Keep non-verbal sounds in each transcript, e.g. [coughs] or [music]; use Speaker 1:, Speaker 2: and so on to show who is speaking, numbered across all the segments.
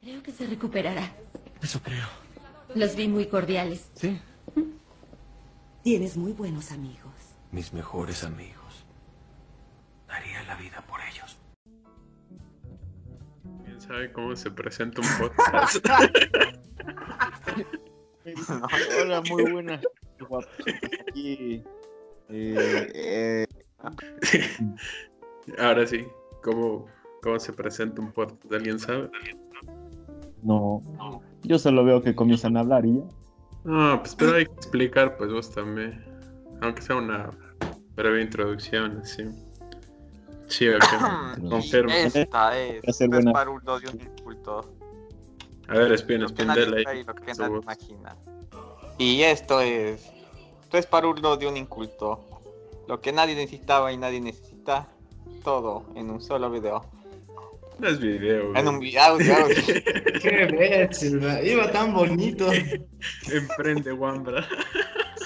Speaker 1: Creo que se recuperará.
Speaker 2: Eso creo.
Speaker 1: Los vi muy cordiales.
Speaker 2: Sí.
Speaker 3: Tienes muy buenos amigos.
Speaker 2: Mis mejores amigos. Daría la vida por ellos.
Speaker 4: ¿Quién sabe cómo se presenta un podcast? [laughs]
Speaker 5: Hola, muy buenas. Aquí. eh, eh, [laughs]
Speaker 4: Ahora sí, ¿cómo, ¿cómo se presenta un podcast? ¿Alguien sabe?
Speaker 5: No. Yo solo veo que comienzan a hablar y ya.
Speaker 4: No, pues pero hay que explicar, pues vos también. Aunque sea una breve introducción, así. Sí, ok. [coughs] Confirmo.
Speaker 6: Esta es,
Speaker 5: ser
Speaker 6: no es
Speaker 5: buena.
Speaker 6: para un odio un inculto.
Speaker 4: A ver, dale
Speaker 6: sabe
Speaker 4: ahí.
Speaker 6: y lo que
Speaker 4: su
Speaker 6: nadie
Speaker 4: voz.
Speaker 6: imagina. Y esto es. Esto es para uno de un inculto. Lo que nadie necesitaba y nadie necesita. Todo en un solo video.
Speaker 4: No es video.
Speaker 6: En
Speaker 4: güey.
Speaker 6: video.
Speaker 7: Qué man. iba tan bonito.
Speaker 4: Emprende, Wambra.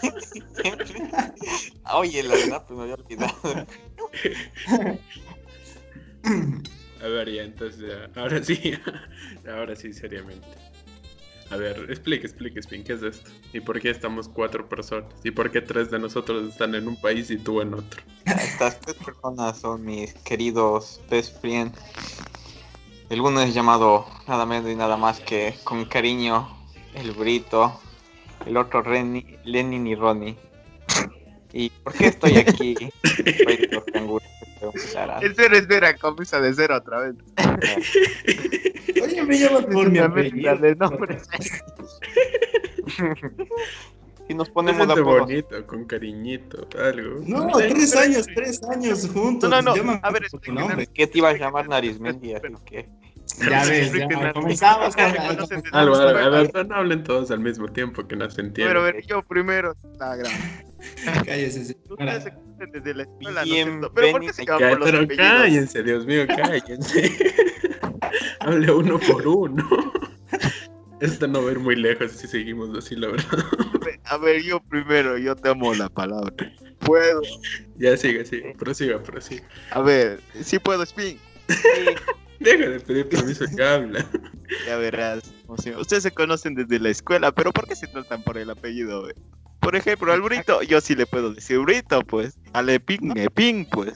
Speaker 4: [laughs]
Speaker 6: Oye, la verdad, pues me había olvidado.
Speaker 4: A ver, ya, entonces ya. Ahora sí. [laughs] Ahora sí, seriamente. A ver, explique, explique, Spin, ¿qué es esto? ¿Y por qué estamos cuatro personas? ¿Y por qué tres de nosotros están en un país y tú en otro?
Speaker 6: Estas tres personas son mis queridos best friends. El uno es llamado nada menos y nada más que con cariño el Brito. El otro Renny, Lenin y Ronnie. ¿Y por qué estoy aquí?
Speaker 5: Espera, espera, comienza de cero otra vez.
Speaker 7: Oye, me llamas por mi apellido.
Speaker 5: de nombres. [laughs]
Speaker 6: Si nos ponemos de
Speaker 4: bonito, con cariñito, algo.
Speaker 7: No, tres años, tres años juntos.
Speaker 5: No, no, no, a ver,
Speaker 7: nombre.
Speaker 6: ¿Qué te iba a llamar Narizmendi? Así que.
Speaker 7: Ya [laughs] ves, ya comenzamos con
Speaker 4: a ver, no hablen todos al mismo tiempo que no se entiende.
Speaker 5: Pero a ver, yo primero. La gran. [laughs]
Speaker 7: Cállese,
Speaker 5: desde la escuela. Pero ¿por qué se por los
Speaker 4: pero cállense, Dios mío, [laughs] cállense. Hable uno por uno. Esto no va a ir muy lejos si seguimos así, la verdad.
Speaker 5: A ver, yo primero, yo te amo la palabra. Puedo.
Speaker 4: Ya sigue, sigue. Prosiga, prosiga.
Speaker 5: A ver, sí puedo, Spin.
Speaker 4: Deja de pedir permiso que habla. [laughs]
Speaker 5: Ya verás. o sea, ustedes se conocen desde la escuela, pero ¿por qué se tratan por el apellido? güey? Por ejemplo, al Brito, yo sí le puedo decir Brito, pues. Al Epin, Epin, pues.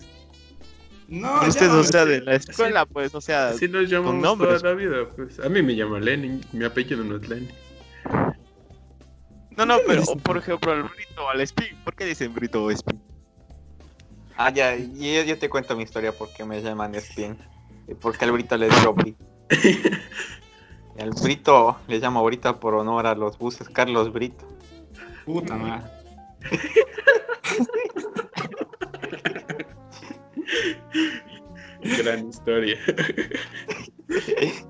Speaker 7: No,
Speaker 5: ustedes,
Speaker 7: llámame.
Speaker 5: o sea, de la escuela, pues, o sea.
Speaker 4: Así nos llamamos
Speaker 5: nombres.
Speaker 4: toda la vida, pues. A mí me llama Lenin, mi apellido no es Lenin.
Speaker 5: No, no, pero, o, por ejemplo, al Brito o al Spin. ¿Por qué dicen Brito o Spin?
Speaker 6: Ah, ya, y yo, yo te cuento mi historia porque me llaman Spin. Y Porque al Brito le digo Brito. [laughs] Al Brito le llamo ahorita por honor a los buses Carlos Brito.
Speaker 7: Puta madre. [laughs]
Speaker 4: Gran historia. [laughs]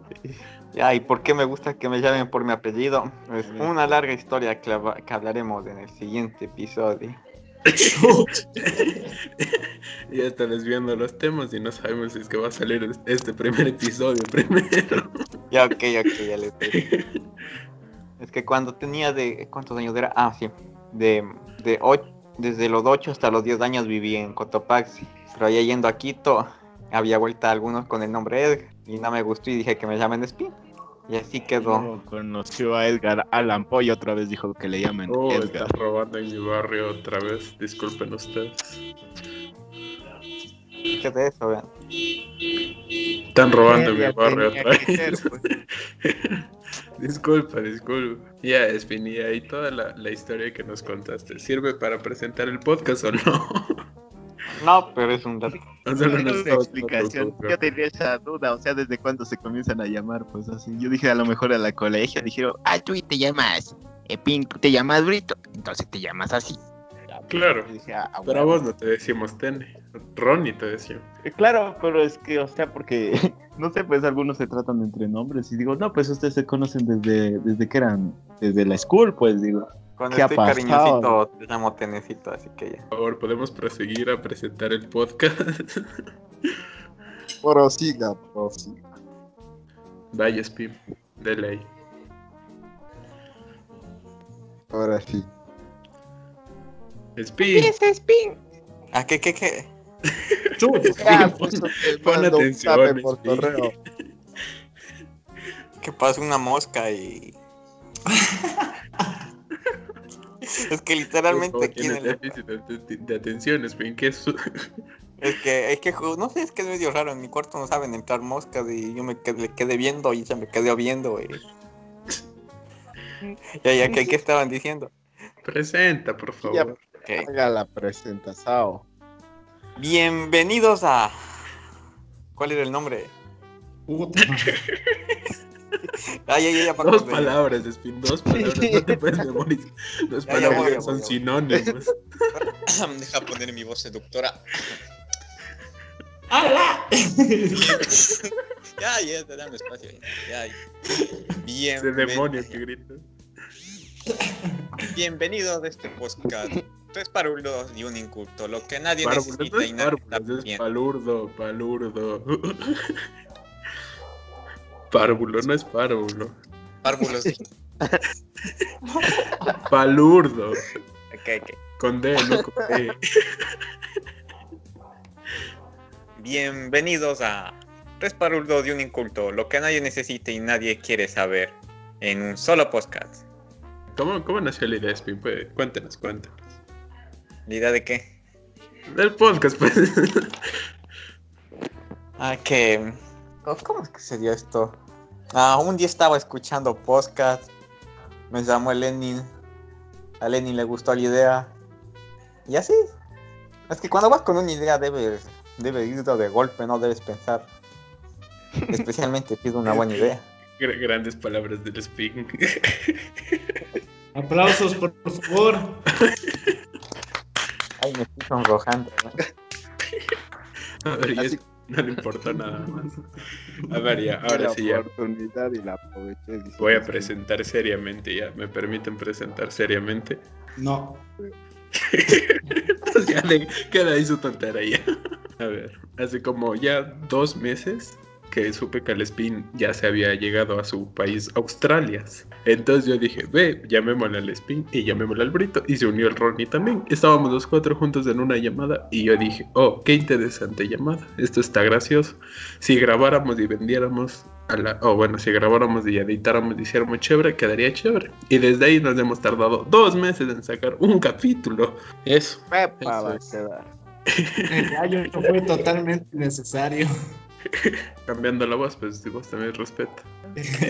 Speaker 6: Ya, ¿y por qué me gusta que me llamen por mi apellido? Es una larga historia que hablaremos en el siguiente episodio. [laughs]
Speaker 4: ya está desviando los temas y no sabemos si es que va a salir este primer episodio primero.
Speaker 6: Ya, ok, ok, ya les. Es que cuando tenía de... ¿Cuántos años era? Ah, sí. De, de ocho- desde los 8 hasta los 10 años viví en Cotopaxi. Pero allá yendo a Quito, había vuelta algunos con el nombre Edgar. Y no me gustó y dije que me llamen Spin. Y así quedó.
Speaker 5: No, conoció a Edgar Allan Poe y otra vez dijo que le llaman
Speaker 4: Oh,
Speaker 5: Edgar.
Speaker 4: están robando en mi barrio otra vez. Disculpen ustedes.
Speaker 6: ¿Qué de eso, vean?
Speaker 4: Están robando en mi barrio otra
Speaker 5: ser,
Speaker 4: vez.
Speaker 5: pues. [laughs]
Speaker 4: disculpa, disculpa. Ya, Espinilla, y toda la, la historia que nos contaste, ¿sirve para presentar el podcast o no? [laughs]
Speaker 6: No, pero es un dato.
Speaker 4: O
Speaker 5: No,
Speaker 4: nos
Speaker 5: una explicación. Yo tenía esa duda, o sea, desde cuándo se comienzan a llamar, pues así. Yo dije a lo mejor a la colegio, dijeron, ah, tú te llamas Epin, tú te llamas Brito, entonces te llamas así.
Speaker 4: Claro.
Speaker 5: Dije, "Ah,
Speaker 4: Pero a
Speaker 5: huevo".
Speaker 4: vos no te decimos Tene. Ronnie te decimos.
Speaker 5: Eh, Claro, pero es que, o sea, porque, [laughs] no sé, pues algunos se tratan entre nombres y digo, no, pues ustedes se conocen desde, desde que eran, desde la school, pues digo.
Speaker 6: Cuando
Speaker 5: ¿Qué ha
Speaker 6: estoy
Speaker 5: pasado?
Speaker 6: cariñosito, te llamo Tenecito, así que ya.
Speaker 4: Por favor, podemos proseguir a presentar el podcast. [laughs]
Speaker 5: Prosiga, prosiga.
Speaker 4: Vaya, Spim. De ley.
Speaker 5: Ahora sí.
Speaker 4: Spim.
Speaker 6: ¿Ah, qué, qué, qué? [laughs]
Speaker 7: Chuta.
Speaker 5: Ya, pues,
Speaker 4: Pon atención,
Speaker 5: por
Speaker 4: Spin.
Speaker 5: correo.
Speaker 6: que pasa una mosca y... [laughs] [laughs] es que literalmente aquí en el...
Speaker 4: déficit de, de atención, Spin, que es... [laughs]
Speaker 6: Es que, es que, no sé, es que es medio raro. En mi cuarto no saben entrar moscas y yo me quedé, le quedé viendo y ella me quedé viendo. Y... [laughs] ya, ya, ¿qué, ¿qué estaban diciendo?
Speaker 4: Presenta, por
Speaker 5: Ya.
Speaker 4: favor.
Speaker 6: Ok.
Speaker 5: Haga la presentación.
Speaker 6: Bienvenidos a... ¿Cuál era el nombre?
Speaker 7: Puta.
Speaker 6: Ay, ay, ay, ya,
Speaker 4: Dos
Speaker 6: de-
Speaker 4: palabras, Spin, dos palabras. No te puedes memorizar. Dos
Speaker 6: Ya, ya voy,
Speaker 4: palabras
Speaker 6: ya
Speaker 4: son
Speaker 6: voy, ya voy.
Speaker 4: sinónimos. [laughs]
Speaker 6: Deja poner mi voz seductora.
Speaker 7: ¡Hala! [laughs]
Speaker 6: Ya, ya, te dame espacio. Ya, ya. Bien, [laughs]
Speaker 4: Ese demonio que grita.
Speaker 6: bienvenidos a este podcast. Tres parulos y un inculto. Lo que nadie necesita y
Speaker 4: es
Speaker 6: nadie
Speaker 4: palurdo, palurdo. Párvulo, no es párvulo.
Speaker 6: Párvulos. [laughs]
Speaker 4: Palurdo.
Speaker 6: Ok, ok.
Speaker 4: Con D, no con D.
Speaker 6: Bienvenidos a Tres y un inculto. Lo que nadie necesita y nadie quiere saber. En un solo podcast.
Speaker 4: ¿Cómo, cómo nació la idea, Spin? Pues, cuéntanos, cuéntanos.
Speaker 6: ¿La idea de qué?
Speaker 4: Del podcast, pues.
Speaker 6: Ah, que. ¿Cómo es que se dio esto? Ah, un día estaba escuchando podcast. Me llamó el Lenin. A Lenin le gustó la idea. Y así. Es que cuando vas con una idea debes, debes ir de golpe, no debes pensar. [laughs] Especialmente si es una buena idea.
Speaker 4: Gra- Grandes palabras del Spin. [laughs]
Speaker 7: Aplausos, por favor.
Speaker 6: Ay, me estoy sonrojando. ¿no? [laughs]
Speaker 4: A ver, y
Speaker 5: Así-
Speaker 4: no le importó nada más. A ver, ya, ahora
Speaker 5: la
Speaker 4: sí ya.
Speaker 5: oportunidad y la aproveché. dice
Speaker 4: Voy a presentar seriamente, ya. ¿Me permiten presentar seriamente?
Speaker 7: No. [laughs]
Speaker 4: Entonces ya le queda ahí su tontera ya. A ver, hace como ya dos meses que supe que el Spin ya se había llegado a su país, Australia. Entonces yo dije, ve, llamémosle al Spin y llamémosle al Brito. Y se unió el Ronnie también. Estábamos los cuatro juntos en una llamada y yo dije, oh, qué interesante llamada. Esto está gracioso. Si grabáramos y vendiéramos a la... O bueno, si grabáramos y editáramos y hiciéramos chévere, quedaría chévere. Y desde ahí nos hemos tardado dos meses en sacar un capítulo. Eso.
Speaker 5: Pepa
Speaker 4: Eso
Speaker 5: va a
Speaker 4: es.
Speaker 5: quedar.
Speaker 7: El gallo fue totalmente innecesario. [laughs]
Speaker 4: Cambiando la voz, pues si vos también respeta.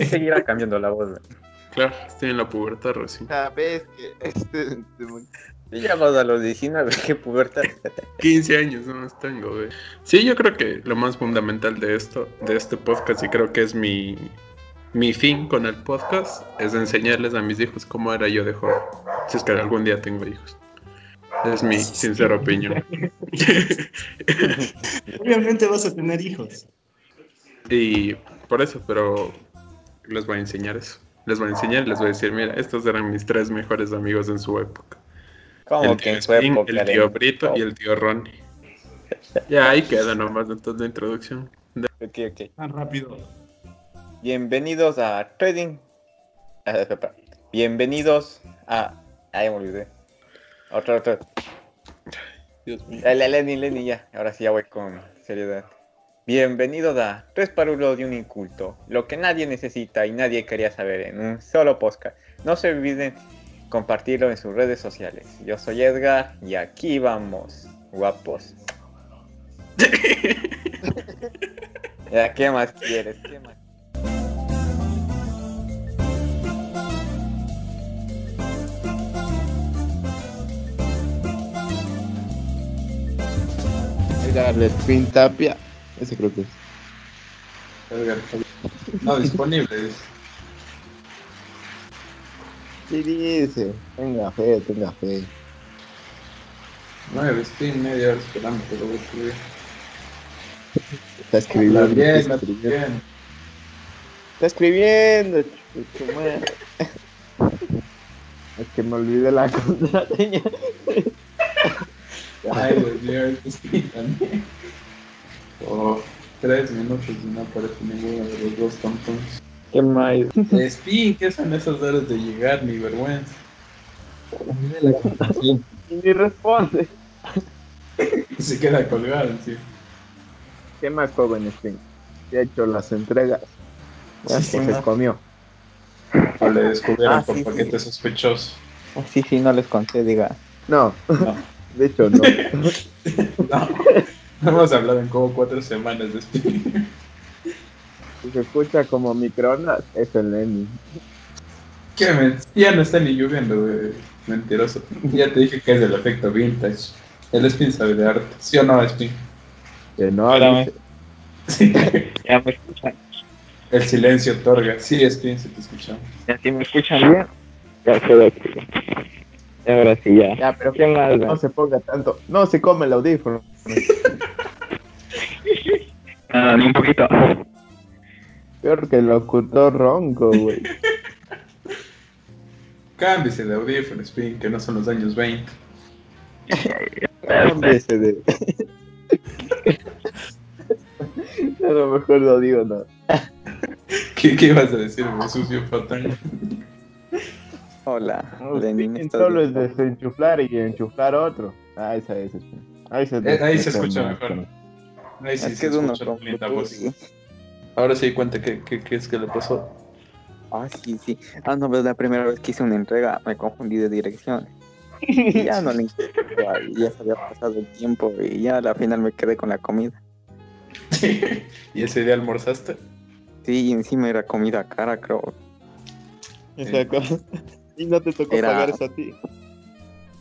Speaker 6: Seguirá cambiando la voz.
Speaker 4: Claro, estoy en la pubertad recién.
Speaker 5: Sabes que este.
Speaker 6: Ya vas a los 19, qué pubertad.
Speaker 4: 15 años no más tengo, güey. Sí, yo creo que lo más fundamental de esto, de este podcast, y creo que es mi, mi fin con el podcast, es enseñarles a mis hijos cómo era yo de joven. Si es que algún día tengo hijos. Es mi sincera opinión. [laughs]
Speaker 7: Obviamente vas a tener hijos.
Speaker 4: y por eso, pero les voy a enseñar eso. Les voy a enseñar, les voy a decir, mira, estos eran mis tres mejores amigos en su época.
Speaker 6: ¿Cómo
Speaker 4: el
Speaker 6: que
Speaker 4: tío
Speaker 6: en su
Speaker 4: Spin,
Speaker 6: época?
Speaker 4: el tío Brito y el tío Ronnie. [laughs] Ya ahí queda nomás entonces la introducción.
Speaker 6: Ok, ok.
Speaker 7: Tan rápido.
Speaker 6: Bienvenidos a Trading. Ah. Bienvenidos a. Ahí me olvidé. Otro, otro.
Speaker 4: Dios mío.
Speaker 6: Dale, Lenny, Lenny, ya. Ahora sí ya voy con seriedad. Bienvenidos a Tres Parulos y un Inculto. Lo que nadie necesita y nadie quería saber en un solo podcast. No se olviden compartirlo en sus redes sociales. Yo soy Edgar y aquí vamos, guapos. [laughs] ya, ¿qué más quieres? ¿Qué más?
Speaker 5: Edgar Spin Tapia. Ese creo que es.
Speaker 6: No, disponibles.
Speaker 5: Sí, dice. Tenga fe, tenga fe.
Speaker 8: Nueve, spin, media hora esperando que lo voy a escribir.
Speaker 5: Está escribiendo.
Speaker 8: Bien,
Speaker 5: está escribiendo.
Speaker 8: bien.
Speaker 5: Está escribiendo. Es que me olvidé la contraseña.
Speaker 8: Ay, mío, este spin también. Oh, tres minutos y no aparece ninguno de los dos tontos.
Speaker 5: Qué mal. [laughs]
Speaker 8: Spin, ¿qué son esas horas de llegar? Ni vergüenza.
Speaker 5: Y ni responde. [laughs]
Speaker 8: Se queda colgado encima.
Speaker 5: ¿Qué más joven Spin? ¿Qué ha hecho las entregas?
Speaker 6: Ya
Speaker 4: Sí, sí,
Speaker 6: se comió.
Speaker 4: O le descubrieron
Speaker 6: Ah,
Speaker 4: por
Speaker 6: sí,
Speaker 4: paquete sospechoso.
Speaker 6: Ah, Sí, sí, no les conté, diga.
Speaker 5: No,
Speaker 4: No. [laughs]
Speaker 5: de hecho no. [laughs]
Speaker 4: No, no hemos hablado en como cuatro semanas de Spin.
Speaker 5: Si se escucha como microondas, es el Lenny.
Speaker 4: ¿Qué men? Ya no está ni lloviendo, güey. Mentiroso. Ya te dije que es del efecto vintage. El Spin sabe de arte. ¿Sí o no, Spin?
Speaker 5: Que no, dice.
Speaker 4: Sí.
Speaker 6: Ya me escuchan.
Speaker 4: El silencio otorga. Sí, Spin, si te escuchamos.
Speaker 6: Ya si me escuchan bien. Ya quedó ahora sí, ya.
Speaker 5: Ya, pero
Speaker 6: ¿Qué más?
Speaker 5: no se ponga tanto. No se come el audífono. [laughs]
Speaker 6: Ah, ni un poquito.
Speaker 5: Peor que el locutor ronco, güey.
Speaker 4: Cámbiese de audífono, Spin, que no son los años 20.
Speaker 5: Cámbiese de. [laughs] A lo mejor no digo nada.
Speaker 4: ¿Qué, qué ibas a decir? Sucio patán.
Speaker 6: Hola,
Speaker 5: No,
Speaker 6: Lenin.
Speaker 5: sí,
Speaker 6: ¿estás
Speaker 5: solo es desenchuflar y enchuflar otro. Ah, esa es. esa. Ahí se,
Speaker 4: Eh, ahí se escucha mejor. Ahí sí
Speaker 6: Es
Speaker 4: se
Speaker 6: que es
Speaker 4: linda voz.
Speaker 6: y-
Speaker 4: Ahora sí di cuenta que, que, que es que le pasó.
Speaker 6: Ah, sí, sí. Ah, no, pero la primera vez que hice una entrega me confundí de dirección. Y ya no le encontraba, y ya se había pasado el tiempo y ya a la final me quedé con la comida. [laughs]
Speaker 4: ¿Y ese día almorzaste?
Speaker 6: Sí, y encima era comida cara, creo.
Speaker 5: Exacto. Y no te tocó
Speaker 6: Era-
Speaker 5: pagar eso a ti.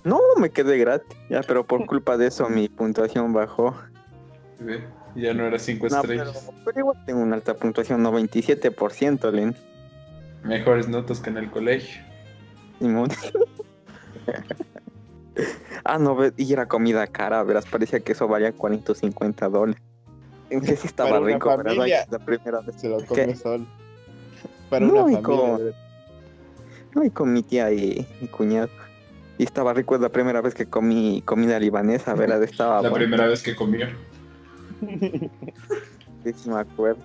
Speaker 6: No, me quedé gratis. Ya, pero por culpa de eso mi puntuación bajó.
Speaker 4: Ve, Ya no era cinco
Speaker 6: No, pero,
Speaker 4: estrellas.
Speaker 6: pero igual tengo una alta puntuación, 97%, Len.
Speaker 4: Mejores notas que en el colegio.
Speaker 6: Simón. [laughs] ah, no, y era comida cara, verás, parecía que eso valía 40 o 50 dólares. En sí estaba
Speaker 5: Para una
Speaker 6: rico, ¿verdad?
Speaker 5: familia.
Speaker 6: La primera vez.
Speaker 5: Se lo
Speaker 6: ¿Qué?
Speaker 5: come solo. Para
Speaker 6: No,
Speaker 5: una familia.
Speaker 6: Y con mi tía y mi cuñado. Y estaba rico, es la primera vez que comí comida libanesa, ¿verdad? Estaba
Speaker 4: La
Speaker 6: bueno,
Speaker 4: primera vez que comió. [laughs]
Speaker 6: sí, sí me acuerdo.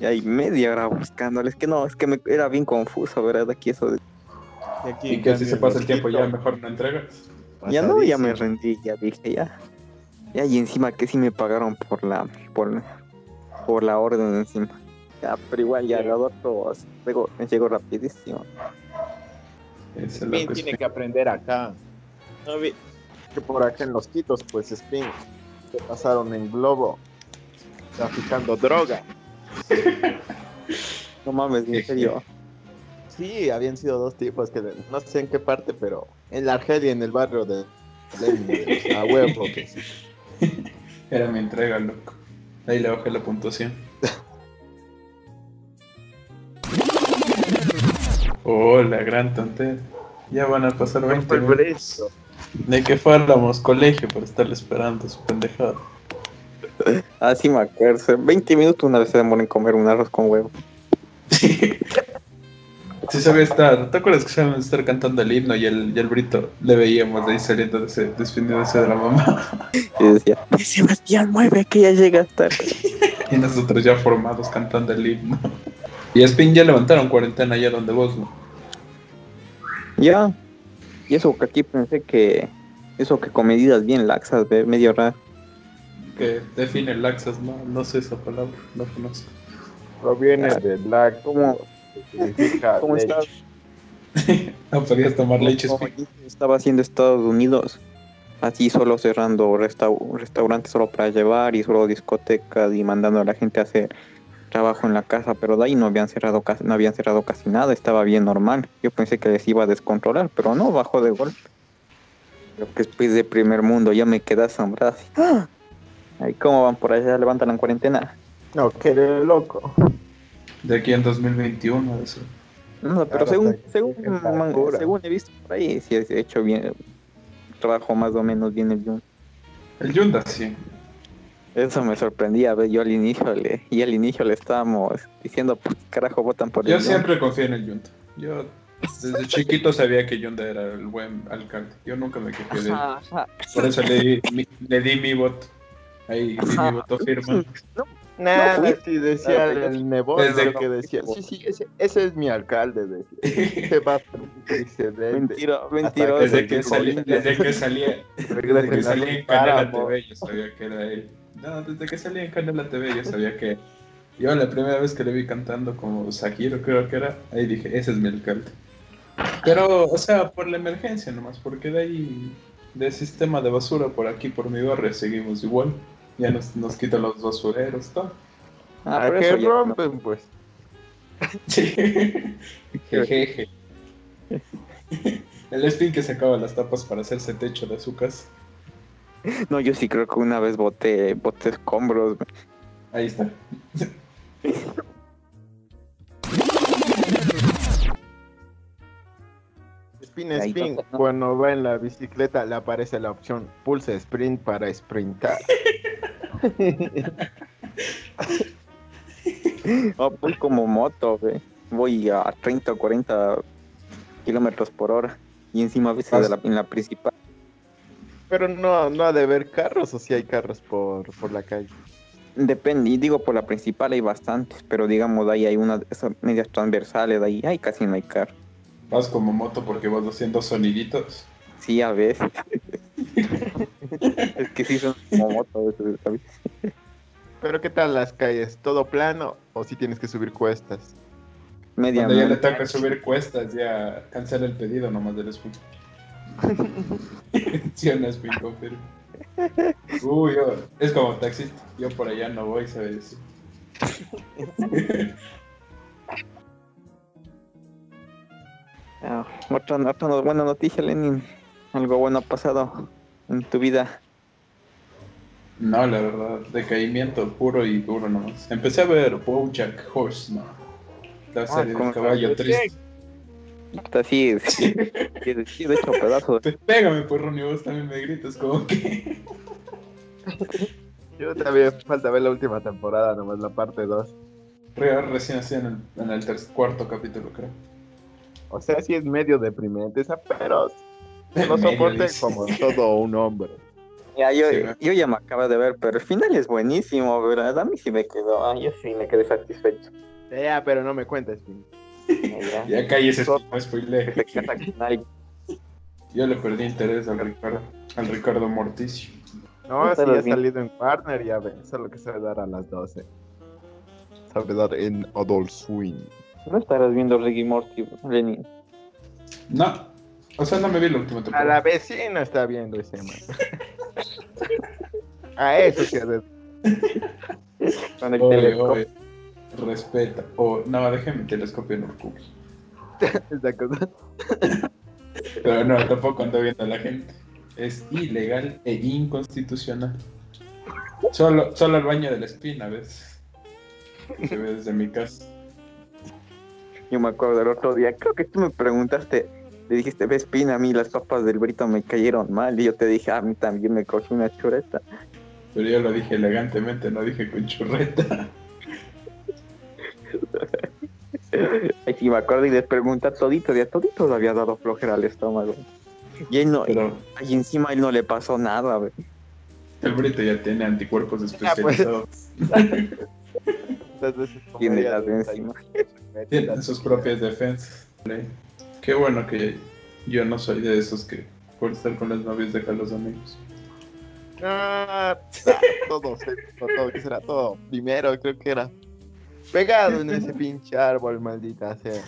Speaker 6: Y ahí media hora buscándole. Es que no, es que me, era bien confuso, ¿verdad? Aquí eso de...
Speaker 5: Y aquí,
Speaker 4: Y que si se pasa el tiempo ya mejor no entregas.
Speaker 6: Ya no, ya me rendí, ya dije, ya. Ya, y encima que sí me pagaron por la, por, por la orden encima. Ya, pero igual ya lo otro llegó, llegó rapidísimo.
Speaker 5: Spin tiene
Speaker 4: Spin.
Speaker 5: que aprender acá. No vi que por acá en los Quitos, pues Spin se pasaron en globo traficando droga. [laughs]
Speaker 6: No mames, en serio.
Speaker 5: Sí, habían sido dos tipos que no sé en qué parte, pero en la Argelia, en el barrio de Lenin, a [laughs] huevo que sí.
Speaker 4: Era mi entrega, loco. Ahí le bajé la puntuación. [laughs] Oh, la gran tontería. Ya van a pasar 20 minutos. De que fuéramos colegio por estarle esperando su pendejada. [laughs]
Speaker 6: Ah, sí me acuerdo. 20 minutos una vez se demora en comer un arroz con huevo. [laughs]
Speaker 4: Sí sabía estar, ¿te acuerdas que sabíamos estar cantando el himno y el, y el brito le veíamos de ahí saliendo de ese, despidiéndose de la [laughs] mamá?
Speaker 6: Y decía, Sebastián, mueve que ya llega tarde.
Speaker 4: Y nosotros ya formados cantando el himno. Y Spin ya levantaron cuarentena allá donde vos, ¿no?
Speaker 6: Ya. Y eso que aquí pensé que... Eso que con medidas bien laxas, ve, medio raro.
Speaker 4: Que define laxas, no, no sé esa palabra, no conozco.
Speaker 5: Proviene de la
Speaker 6: ¿Cómo, cómo estás? [laughs]
Speaker 4: No podías tomar leche,
Speaker 6: estaba haciendo Estados Unidos, así solo cerrando restau- restaurantes solo para llevar y solo discotecas y mandando a la gente a hacer trabajo en la casa, pero de ahí no habían cerrado casi, no habían cerrado casi nada, estaba bien normal. Yo pensé que les iba a descontrolar, pero no, bajó de golpe. Lo que es país de primer mundo, ya me quedé asombrado. así, ¡ah! Ahí cómo van por allá, levantan la cuarentena.
Speaker 5: No, que eres loco.
Speaker 4: De aquí en 2021, eso.
Speaker 6: No, pero
Speaker 5: Claro,
Speaker 6: según, según,
Speaker 5: en
Speaker 6: según he visto por ahí, sí he hecho bien, trabajo más o menos bien el Jun.
Speaker 4: El Yunda, sí.
Speaker 6: Eso me sorprendía, ve, yo al inicio le, y al inicio le estábamos diciendo, ¿por qué carajo votan por
Speaker 4: Yo
Speaker 6: el
Speaker 4: siempre confié en el Yunda. Yo desde chiquito sabía que Yunda era el buen alcalde. Yo nunca me quejé de él. Por eso le di mi, le di mi voto. Ahí di mi voto firma.
Speaker 5: Nada,
Speaker 6: fui.
Speaker 5: sí decía
Speaker 6: No,
Speaker 5: el Nebot,
Speaker 4: Desde-
Speaker 5: lo que decía. Sí, sí, ese, ese es mi alcalde. Decía. [laughs] Va a ser un presidente.
Speaker 6: Mentiro, mentiroso.
Speaker 4: Desde que,
Speaker 6: Linda.
Speaker 4: desde que salía, desde que salía en
Speaker 5: páramos.
Speaker 4: TV yo sabía que era él. No, desde que salía en Canela TV yo sabía que Yo la primera vez que le vi cantando como Sakiro, creo que era, ahí dije, ese es mi alcalde. Pero, o sea, por la emergencia nomás, porque de ahí, del sistema de basura por aquí, por mi barrio, seguimos igual. Ya nos, nos quitan los basureros, todo.
Speaker 6: Ah,
Speaker 5: ¿A
Speaker 6: pero
Speaker 5: qué rompen, pues? [laughs]
Speaker 4: Sí. Jejeje. [laughs] El spin que sacaba las tapas para hacerse techo de su casa. [laughs]
Speaker 6: No, yo sí creo que una vez boté, boté escombros.
Speaker 4: Ahí está. [laughs]
Speaker 5: Spin, spin. Cuando va en la bicicleta le aparece la opción pulsa sprint para sprintar.
Speaker 6: No, [laughs] voy como moto, ve. Voy a 30 o 40 kilómetros por hora. Y encima a veces de la- en la principal.
Speaker 5: Pero no, no ha de haber carros o si hay carros por, por la calle.
Speaker 6: Depende, y digo por la principal hay bastantes, pero digamos de ahí hay unas de esas medias transversales, de ahí hay casi no hay carro.
Speaker 4: Vas como moto porque vas haciendo soniditos.
Speaker 6: Sí, a veces. [laughs] es que sí son como moto a veces, ¿sabes?
Speaker 5: Pero ¿qué tal las calles? ¿Todo plano o si tienes que subir cuestas?
Speaker 6: Media
Speaker 4: Cuando ya le toca subir cuestas, ya cancela el pedido nomás del spin. Un spin confirmo. Uy, yo, es como taxista. Yo por allá no voy, ¿sabes?
Speaker 6: Ah, otra, otra buena noticia, Lenin. Algo bueno ha pasado en tu vida.
Speaker 4: No, la verdad, decaimiento puro y duro nomás. Empecé a ver Bojack Horseman, la serie
Speaker 6: con
Speaker 4: del caballo triste.
Speaker 6: Está así, sí, sí, sí, de hecho pedazos.
Speaker 4: Pues [laughs] pégame, pues, Ronnie, vos también me gritas como que... [laughs]
Speaker 5: Yo también falta ver la última temporada, nomás la parte 2.
Speaker 4: Re- Recién así en el, en el tercer, cuarto capítulo, creo.
Speaker 5: O sea, sí es medio deprimente esa, pero [laughs]
Speaker 4: Medio,
Speaker 5: soporte como todo un hombre.
Speaker 6: Ya, yo,
Speaker 4: Sí, ¿no?
Speaker 6: yo ya me acabo de ver, pero el final es buenísimo, ¿verdad? A mí sí me quedó, ah, yo sí me quedé satisfecho.
Speaker 5: Ya, pero no me cuentes.
Speaker 6: Ya, [laughs]
Speaker 4: Ya cállese, no spoile.
Speaker 6: que se casa con alguien.
Speaker 4: Yo le perdí interés al Ricardo, al Ricardo Morticio.
Speaker 5: No, sí, ha salido en Warner, ya ves, eso es lo que sabe dar a las 12. Sabe dar en Adult Swing.
Speaker 6: No estarás viendo Ricky Morty, Lenin.
Speaker 4: No, o sea, no me vi la última
Speaker 5: A
Speaker 4: temporada.
Speaker 5: la vecina está viendo ese man. [laughs] a eso sí haces.
Speaker 6: Con el
Speaker 4: Oye,
Speaker 6: telescopio.
Speaker 4: oye, respeta. O, no, déjeme el telescopio en Orkut. [laughs]
Speaker 5: Esa cosa. [laughs]
Speaker 4: Pero no, tampoco ando viendo a la gente. Es ilegal e inconstitucional. Solo, solo el baño de la espina, ¿ves? Se ve desde mi casa.
Speaker 6: Yo me acuerdo del otro día, creo que tú me preguntaste, le dijiste, ves, Pina, a mí las papas del brito me cayeron mal. Y yo te dije, "Ah, a mí también me cogí una chureta.
Speaker 4: Pero yo lo dije elegantemente, no dije con churreta. [laughs]
Speaker 6: Sí me acuerdo y les pregunté a todito, y a todito le había dado flojera al estómago. Y él no,
Speaker 4: Pero
Speaker 6: y encima a él no le pasó nada, güey.
Speaker 4: el brito ya tiene anticuerpos
Speaker 5: Ah, pues.
Speaker 4: especializados.
Speaker 5: Entonces, como
Speaker 6: Tiene las de encima.
Speaker 4: Tienen sus propias defensas. Qué bueno que yo no soy de esos que por estar con las novias dejan los amigos.
Speaker 5: Ah, [laughs] todo, todo, todo, ¿qué será? Todo. Primero, creo que era. Pegado en ese pinche árbol, maldita sea.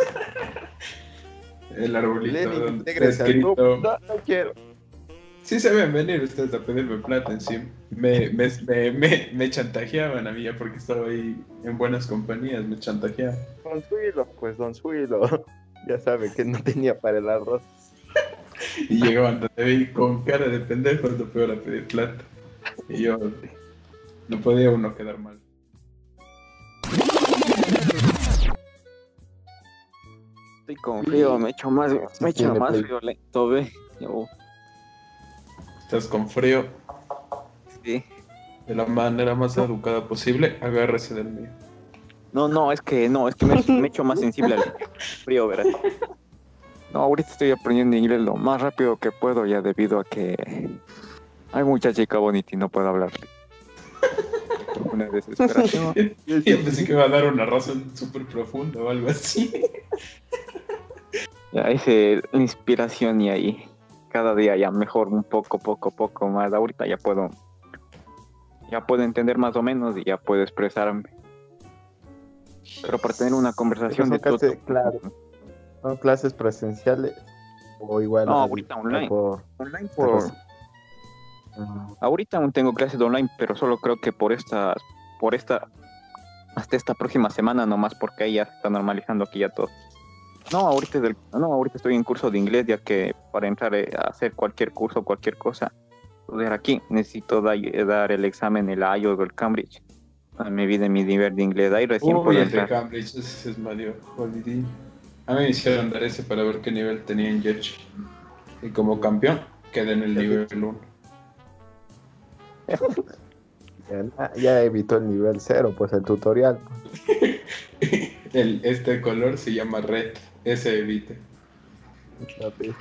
Speaker 4: El arbolito
Speaker 5: Lenin,
Speaker 4: donde está escrito.
Speaker 5: No, no quiero.
Speaker 4: Sí se ven venir ustedes a pedirme plata encima. Me, me, me, me, me chantajeaban a mí ya porque estaba ahí en buenas compañías, me chantajeaban.
Speaker 5: Don Suilo, pues Don Suilo. [laughs] Ya sabe que no tenía para el arroz.
Speaker 4: Y llegaban donde vi con cara de pendejo, lo peor a pedir plata. Y yo no podía uno quedar mal.
Speaker 6: Estoy con frío, me echo más, me echo más violento, ve. Yo,
Speaker 4: Estás con frío,
Speaker 6: sí.
Speaker 4: de la manera más educada posible, agárrese del mío.
Speaker 6: No, no, es que no, es que me, me echo más sensible al frío, ¿verdad? No, ahorita estoy aprendiendo inglés lo más rápido que puedo ya debido a que hay mucha chica bonita y no puedo hablarle. Una desesperación. [laughs]
Speaker 4: Yo pensé que iba a dar una razón súper profunda o algo así.
Speaker 6: Ya hice la inspiración y ahí cada día ya mejor un poco, poco, poco más. Ahorita ya puedo, ya puedo entender más o menos y ya puedo expresarme. Pero para tener una conversación de todo.
Speaker 5: clases, claro. ¿Son clases presenciales o igual?
Speaker 6: No, ahorita online.
Speaker 5: por-
Speaker 6: Online por...
Speaker 5: Ah,
Speaker 6: Ahorita aún tengo clases online, pero solo creo que por esta, por esta, hasta esta próxima semana nomás, porque ahí ya se está normalizando aquí ya todo. No, ahorita, es del- no, ahorita estoy en curso de inglés, ya que para entrar eh, a hacer cualquier curso, cualquier cosa, estudiar aquí, necesito da- eh, dar el examen, el IELTS o el Cambridge. Ah, Me vi de mi nivel de inglés, ahí recién
Speaker 4: Uy,
Speaker 6: puedo entrar.
Speaker 4: Cambridge, ese es medio jodidín. A mí me hicieron dar ese para ver qué nivel tenía en Jetch. Y como campeón, quedé en el nivel 1.
Speaker 5: ya, ya evitó el nivel cero, pues el tutorial. [laughs]
Speaker 4: El, este color se llama red, ese evite.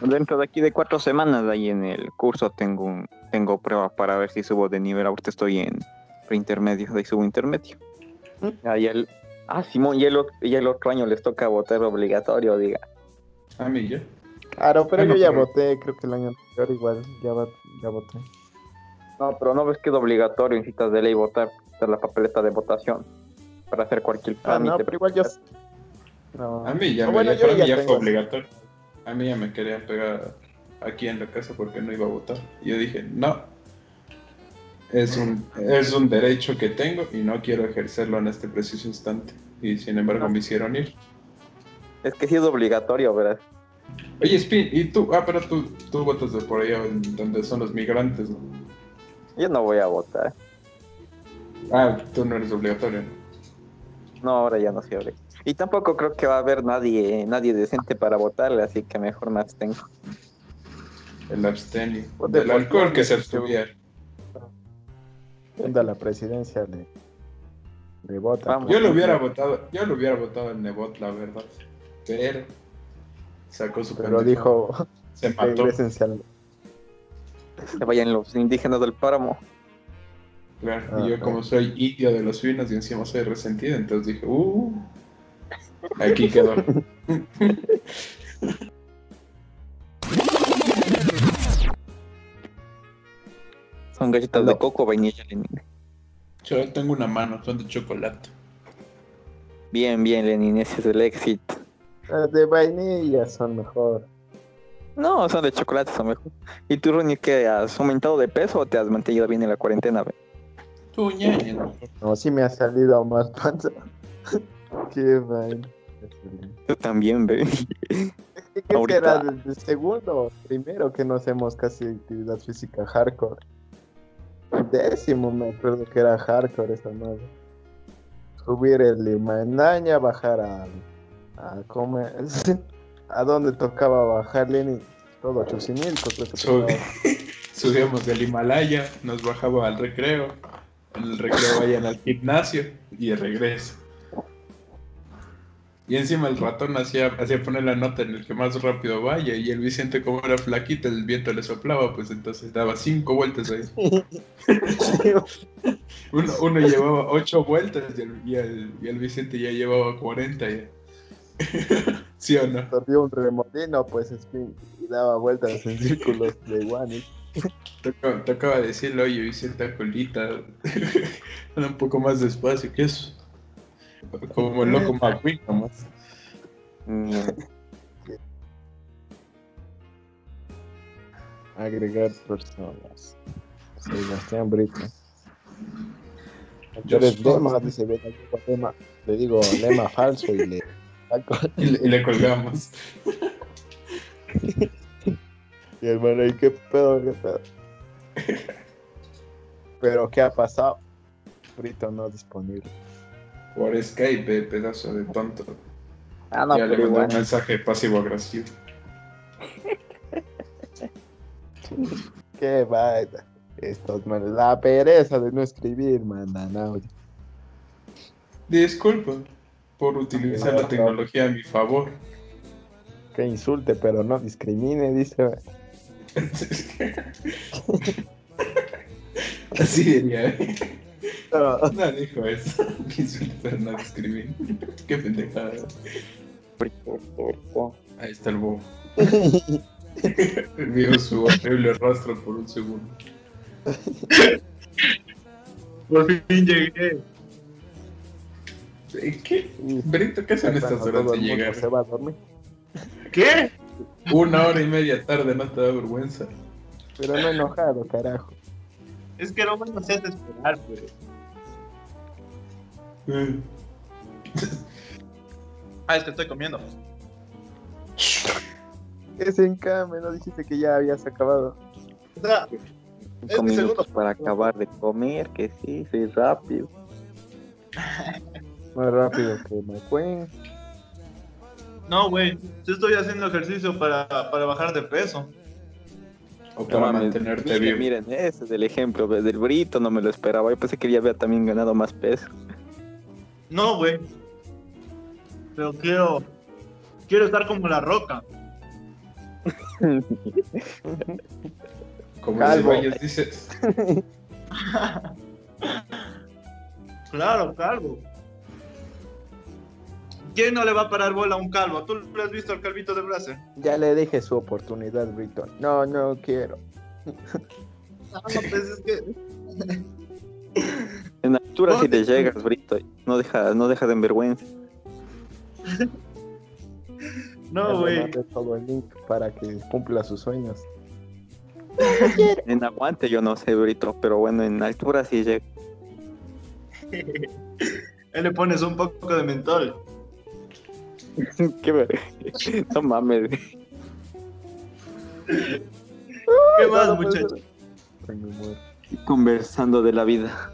Speaker 6: Dentro de aquí de cuatro semanas ahí en el curso tengo un, tengo prueba para ver si subo de nivel. Ahorita estoy en preintermedio, de ahí subo intermedio. Ahí el, ah, Simón, y el, y el otro año les toca votar obligatorio, diga.
Speaker 4: A mí yo.
Speaker 5: Claro, pero
Speaker 4: Bueno,
Speaker 5: yo ya
Speaker 4: pero-
Speaker 5: voté, creo que el año anterior igual, ya, va- ya voté.
Speaker 6: No, pero no ves que es obligatorio, necesitas de ley votar, hacer la papeleta de votación para hacer cualquier
Speaker 5: Ah,
Speaker 6: trámite.
Speaker 5: no, pero igual yo... No.
Speaker 4: A mí ya,
Speaker 5: Ah,
Speaker 4: me,
Speaker 5: bueno,
Speaker 4: ya,
Speaker 5: yo
Speaker 4: para mí
Speaker 5: ya
Speaker 4: fue obligatorio. A mí ya me querían pegar aquí en la casa porque no iba a votar. Y yo dije, no. Es un, es un derecho que tengo y no quiero ejercerlo en este preciso instante. Y sin embargo me hicieron ir.
Speaker 6: Es que sí es obligatorio, ¿verdad?
Speaker 4: Oye, Spin, ¿y tú? Ah, pero tú, tú votas de por allá donde son los migrantes, ¿no?
Speaker 6: Yo no voy a votar.
Speaker 4: Ah, tú no eres obligatorio, ¿no?
Speaker 6: No, ahora ya no soy obligatorio. Y tampoco creo que va a haber nadie, nadie decente para votarle, así que mejor me abstengo.
Speaker 4: El abstenio. Del
Speaker 5: de
Speaker 4: alcohol que se abstuviera.
Speaker 5: Anda la presidencia de, de vota.
Speaker 6: Vamos.
Speaker 4: Yo lo hubiera votado, yo lo hubiera votado en Nebot, la verdad. Pero sacó su
Speaker 5: Pero
Speaker 4: pendejo.
Speaker 5: dijo,
Speaker 4: se mató.
Speaker 5: regresen al-
Speaker 6: Que vayan los indígenas del páramo.
Speaker 4: Claro,
Speaker 5: Ah,
Speaker 4: y yo
Speaker 5: claro.
Speaker 4: como soy indio de los finos y encima soy resentido, entonces dije, uh, aquí quedó.
Speaker 6: Son galletas
Speaker 5: No.
Speaker 6: de coco, vainilla, Lenin.
Speaker 4: Yo tengo una mano, son de chocolate.
Speaker 6: Bien, bien, Lenin, ese es el éxito.
Speaker 5: Las de vainilla son mejor.
Speaker 6: No, son de chocolate, son mejor. ¿Y tú, Ronnie, qué? ¿Has aumentado de peso o te has mantenido bien en la cuarentena? ve?
Speaker 4: Tú, ñaña, ¿no?
Speaker 5: No, sí me ha salido más panza. Qué vaina.
Speaker 6: Tú también, ve.
Speaker 5: ¿Qué que
Speaker 6: Ahorita-
Speaker 5: era desde segundo, primero que no hacemos casi actividad física hardcore. Décimo me acuerdo que era hardcore esa madre. Subir el Limandaña, bajar a, a comer. [laughs] ¿A dónde tocaba bajar Lenny? Todo que
Speaker 4: Sub-. [laughs] Subíamos del Himalaya, nos bajaba al recreo, en el recreo vayan al gimnasio y de regreso. Y encima el ratón hacía, hacía poner la nota en el que más rápido vaya y el Vicente como era flaquito el viento le soplaba, pues entonces daba cinco vueltas ahí. [laughs] Uno, uno llevaba ocho vueltas y el, y el- y el Vicente ya llevaba 40 ya. [laughs] ¿Sí o no?
Speaker 5: Había un remolino, pues y daba vueltas en círculos de guanis.
Speaker 4: Tocaba, tocaba decirle, oye Vicente colita, anda [laughs] un poco más despacio que eso. Como el loco McQueen nomás.
Speaker 5: Agregar personas. Sebastián Brito.
Speaker 4: Yo soy-
Speaker 5: lema, dice lema. Le digo lema falso y le.
Speaker 4: Y le, y le colgamos. [laughs]
Speaker 5: Y hermano, ¿y qué pedo? ¿Qué pedo? [laughs] Pero, ¿qué ha pasado? Brito no disponible.
Speaker 4: Por Skype, eh, pedazo de tonto.
Speaker 6: Ah, no,
Speaker 4: ya le mandé un mensaje pasivo-agresivo.
Speaker 5: Qué vaina. Estos man, la pereza de no escribir, mandan audio.
Speaker 4: Disculpa por utilizar la tecnología a mi favor.
Speaker 5: Que insulte, pero no discrimine, dice. [laughs] [laughs]
Speaker 4: Así diría.
Speaker 5: No,
Speaker 4: No dijo eso. [laughs] Insulta, pero no discrimina. Qué pendejada. Ahí está el bobo. [laughs] Vio su horrible rostro por un segundo.
Speaker 9: Por fin llegué.
Speaker 4: ¿Qué? Brito, ¿qué hacen estas horas de llegar?
Speaker 5: se va a dormir.
Speaker 7: ¿Qué?
Speaker 4: Una hora y media tarde, no te da vergüenza.
Speaker 5: Pero no enojado, carajo.
Speaker 7: Es que no me haces esperar, pues.
Speaker 4: Mm.
Speaker 7: Ah, es que estoy comiendo.
Speaker 5: Es en cambio, no dijiste que ya habías acabado.
Speaker 7: O sea,
Speaker 6: Cinco
Speaker 7: mi
Speaker 6: minutos
Speaker 7: segundo.
Speaker 6: para acabar de comer, que sí, soy rápido. [laughs]
Speaker 5: Más rápido que McQueen.
Speaker 7: no, güey. Yo estoy haciendo ejercicio para, para bajar de peso.
Speaker 4: O para mantenerte
Speaker 6: miren,
Speaker 4: vivo.
Speaker 6: miren, ese es el ejemplo del brito, no me lo esperaba. Yo pensé que ya había también ganado más peso.
Speaker 7: No, güey. Pero quiero. Quiero estar como la roca.
Speaker 4: Como
Speaker 5: Calvo.
Speaker 4: Dices. [laughs]
Speaker 7: Claro, calvo. ¿Quién no le va a parar bola a un calvo? ¿Tú le has visto al calvito de Brasil?
Speaker 5: Ya le dije su oportunidad, Brito. No, no quiero.
Speaker 7: No, pues es que.
Speaker 6: En altura
Speaker 7: No,
Speaker 6: si te llegas, brito, no dejas no dejas en vergüenza. [laughs]
Speaker 5: Ya
Speaker 7: No, güey.
Speaker 5: todo el link para que cumpla sus sueños.
Speaker 6: En aguante yo no sé, brito, pero bueno, en altura sí llego. [laughs]
Speaker 7: Ahí le pones un poco de mentol. [laughs]
Speaker 6: Qué [laughs] No mames.
Speaker 7: ¿Qué más, muchachos?
Speaker 6: Conversando de la vida.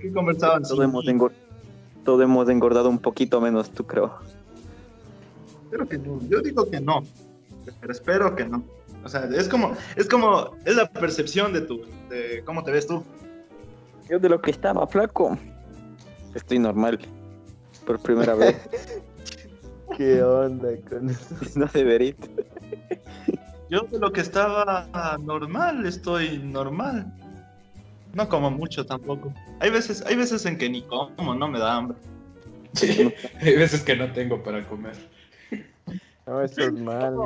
Speaker 7: ¿Qué conversaban?
Speaker 6: Hemos, todo hemos engordado un poquito menos, tú creo.
Speaker 7: Espero que no. Yo digo que no. Pero espero que no. O sea, es como, es como, es la percepción de tu, de cómo te ves tú.
Speaker 6: Yo de lo que estaba flaco, estoy normal. Por primera vez. [laughs]
Speaker 5: ¿Qué onda con eso? [laughs]
Speaker 6: no de verito.
Speaker 7: Yo de lo que estaba normal, estoy normal. No como mucho tampoco. Hay veces, hay veces en que ni como, no me da hambre.
Speaker 4: Sí, hay veces que no tengo para comer.
Speaker 5: No, eso es malo.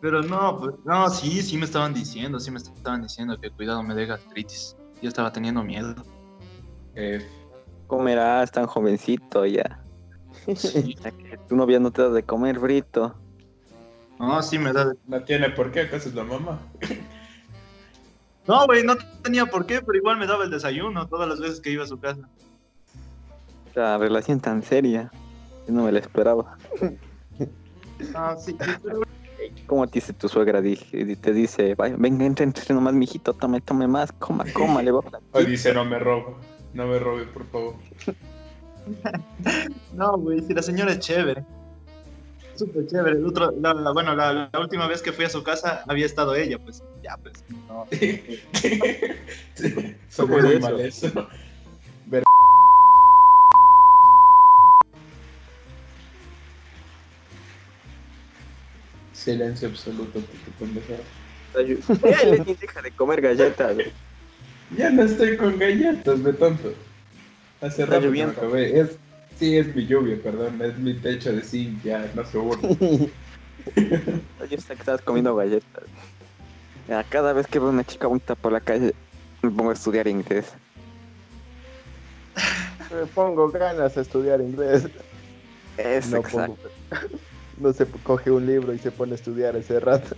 Speaker 7: Pero no, pues, no, sí, sí me estaban diciendo, sí me estaban diciendo que cuidado me dé gastritis. Yo estaba teniendo miedo.
Speaker 4: Eh,
Speaker 6: Comerás tan jovencito ya. [laughs]
Speaker 7: Sí.
Speaker 6: Que tu novia no te da de comer, brito.
Speaker 7: No, sí me da.
Speaker 4: no tiene por qué, acaso es la mamá.
Speaker 7: No, güey, no tenía por qué, pero igual me daba el desayuno todas las veces que iba a su casa.
Speaker 6: La relación tan seria. Yo no me la esperaba.
Speaker 7: Ah, sí,
Speaker 6: ¿Cómo te dice tu suegra? Te dice, "Vaya, venga, entre, entre nomás, mijito, tome, tome más, coma, coma, le va a [laughs]
Speaker 4: O dice, no me robo. No me robe, por favor. [laughs] [laughs]
Speaker 7: No, güey, si la señora es chévere. Súper chévere. El otro, la, la- bueno, la, la última vez que fui a su casa había estado ella, pues ya, pues. No.
Speaker 4: Son
Speaker 6: ¿Cómo
Speaker 4: muy mal eso. Ver- Silencio absoluto,
Speaker 6: Lenin, deja de comer galletas. güey.
Speaker 4: Ya no estoy con galletas, de tonto. Hace
Speaker 6: Está
Speaker 4: rato
Speaker 6: lloviendo.
Speaker 4: acabé. Es, sí, es mi lluvia, perdón. Es mi techo de zinc, ya, no se [laughs] burlen.
Speaker 6: Yo sé que estás comiendo galletas. Ya, cada vez que veo una chica bonita por la calle, me pongo a estudiar inglés.
Speaker 5: Me pongo ganas a estudiar inglés.
Speaker 6: Es
Speaker 5: No,
Speaker 6: exacto.
Speaker 5: pongo- no se coge un libro y se pone a estudiar ese rato.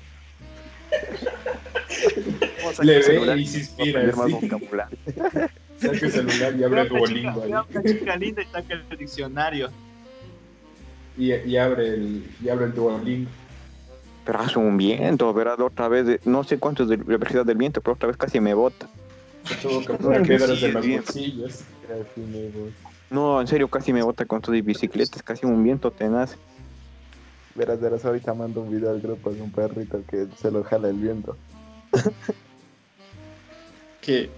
Speaker 4: Le ve y se inspira.
Speaker 6: más vocabulario. [laughs]
Speaker 4: Saca el celular y abre Duolingo ahí.
Speaker 7: Vea una chica linda y saca el diccionario.
Speaker 4: Y, y abre el, y abre el Duolingo.
Speaker 6: Pero hace un viento, verás, la otra vez, de- no sé cuánto es de la velocidad del viento, pero otra vez casi me bota.
Speaker 4: Tuvo que poner piedras en.
Speaker 6: No, en serio, casi me bota con todo y bicicletas, casi un viento tenaz.
Speaker 5: Verás, verás, ahorita mando un video al grupo de un perrito que se lo jala el viento.
Speaker 7: ¿Qué?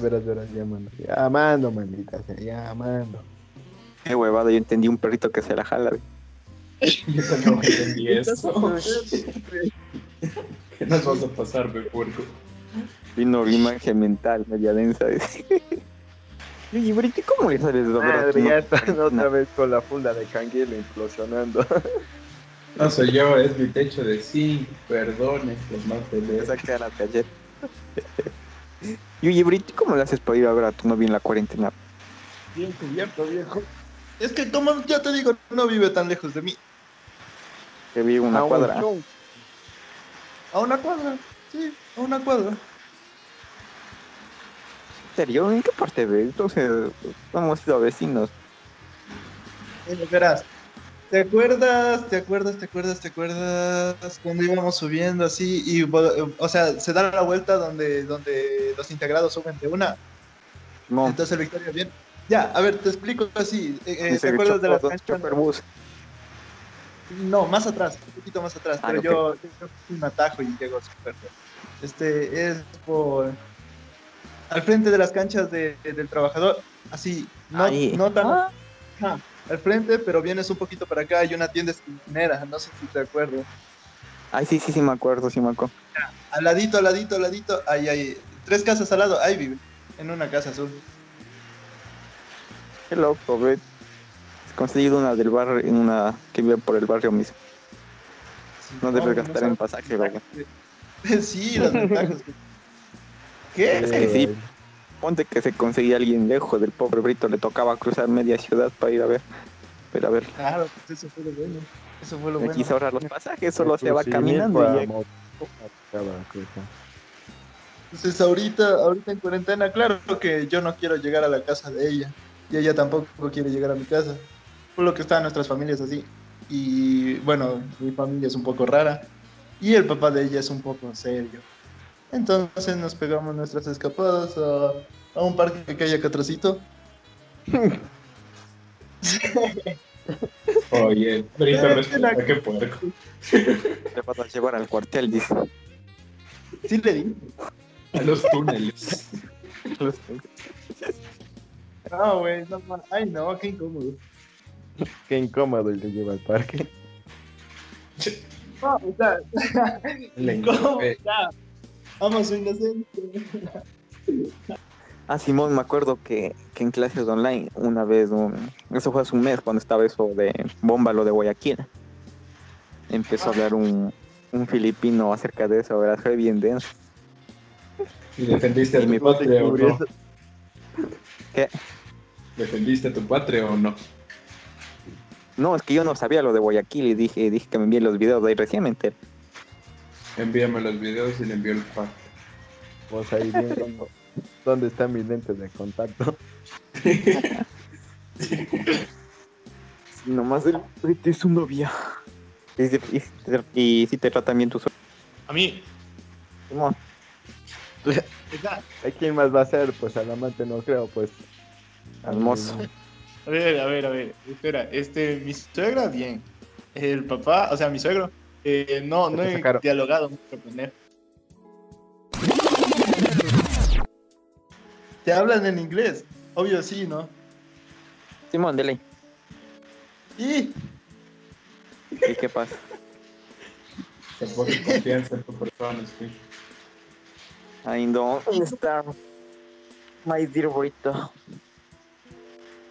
Speaker 5: Verás, verás, ya mando. Ya mando, maldita sea, ya mando.
Speaker 6: Qué huevada, yo entendí un perrito que se la jala. güey.
Speaker 4: Yo también entendí [laughs] eso. ¿Qué nos vas a pasar, me puerco?
Speaker 6: Vino una imagen mental media densa. [laughs] Oye, Brito, ¿cómo le sales tu
Speaker 5: Madre, ya están otra vez con la funda de canguila implosionando. [laughs]
Speaker 4: No soy yo, es mi techo de zinc. Perdone, los más peleas.
Speaker 6: saca las galletas. Y oye, ¿cómo le haces para ir a ver a tu novia en la cuarentena?
Speaker 7: Bien cubierto, viejo. Es que, como ya te digo, no vive tan lejos de mí.
Speaker 6: Que vi una
Speaker 5: A un
Speaker 6: cuadra.
Speaker 5: show.
Speaker 7: A una cuadra, sí, a una cuadra.
Speaker 6: ¿En serio? ¿En qué parte de Entonces, hemos sido vecinos.
Speaker 7: Eh, verás, ¿te acuerdas, te acuerdas, te acuerdas, te acuerdas cuando íbamos subiendo así y, vo- o sea, se da la vuelta donde, donde los integrados suben de una?
Speaker 6: No,
Speaker 7: Entonces el Victoria bien. Ya, a ver, te explico así. eh, eh, ¿Te acuerdas de canchas?
Speaker 6: chopperbus.
Speaker 7: No, más atrás, un poquito más atrás,
Speaker 6: Ah,
Speaker 7: pero
Speaker 6: ok.
Speaker 7: yo, yo fui un atajo y llego súper. Este es por al frente de las canchas de- del trabajador, así, no,
Speaker 6: Ahí.
Speaker 7: no tan
Speaker 6: Ah.
Speaker 7: Al frente, pero vienes un poquito para acá, hay una tienda esquinera, no sé si te acuerdas.
Speaker 6: Ay, sí, sí, sí, me acuerdo, sí me acuerdo.
Speaker 7: Al ladito, al ladito, al ladito, ahí hay tres casas al lado, ahí vive, en una casa azul.
Speaker 6: Qué loco, ve. He conseguido una del barrio, en una que vive por el barrio mismo. No debes gastar en pasaje, loco. [laughs]
Speaker 7: Sí, las ventajas. ¿Qué?
Speaker 6: Es que sí. Ponte que se conseguía alguien lejos del pobre Brito, le tocaba cruzar media ciudad para ir a ver. Pero a ver,
Speaker 7: Claro, pues eso fue lo bueno. Eso fue lo
Speaker 6: me
Speaker 7: bueno.
Speaker 6: quiso ahorrar los pasajes, solo se va
Speaker 5: Sí,
Speaker 6: caminando y.
Speaker 7: Entonces ahorita, ahorita en cuarentena, claro que yo no quiero llegar a la casa de ella. Y ella tampoco quiere llegar a mi casa. Por lo que están nuestras familias así. Y bueno, mi familia es un poco rara. Y el papá de ella es un poco serio. Entonces nos pegamos nuestras escapadas a, a un parque que hay acá atrásito. [laughs]
Speaker 4: Oye,
Speaker 7: Eh,
Speaker 4: respeta,
Speaker 7: la-
Speaker 4: qué puerco.
Speaker 6: Te vas a llevar al cuartel, dice.
Speaker 7: Sí le di.
Speaker 4: A los túneles. [laughs]
Speaker 7: No, güey, no. Ay, no, qué incómodo.
Speaker 5: Qué incómodo el que lleva al parque.
Speaker 7: No, o sea, [laughs]
Speaker 4: Le
Speaker 7: ¿cómo?
Speaker 4: eh,
Speaker 7: Ya. Vamos, soy inocente.
Speaker 6: Ah, Simón, me acuerdo que, que en clases online, una vez, un- eso fue hace un mes, cuando estaba eso de bomba, lo de Guayaquil, empezó a hablar un, un filipino acerca de eso, ¿verdad? Fue bien denso.
Speaker 4: ¿Y defendiste a
Speaker 6: Y
Speaker 4: tu patria o no?
Speaker 6: ¿Qué?
Speaker 4: ¿Defendiste a tu patria o no?
Speaker 6: No, es que yo no sabía lo de Guayaquil y dije, dije que me envíen los videos de ahí recién me enteré.
Speaker 4: Envíame los videos y le envío el pack.
Speaker 5: Vos ahí viendo dónde están mis lentes de contacto. [laughs]
Speaker 6: Nomás el este es un novia. Y, y, y si te tratan bien tus
Speaker 7: A mí,
Speaker 6: Simón,
Speaker 5: ¿A quién más va a ser? Pues al amante no creo, pues.
Speaker 6: al mozo.
Speaker 7: A ver, a ver, a ver. Espera, este, mi suegra, bien. El papá, o sea, mi suegro, eh, no, no he
Speaker 5: sacaron.
Speaker 7: dialogado mucho con él. ¿Te hablan en inglés? Obvio sí, ¿no?
Speaker 6: Simón, dele.
Speaker 7: Y
Speaker 6: ¿Y qué pasa?
Speaker 4: Pones confianza en tu persona, sí.
Speaker 6: I don't está my dear Brito.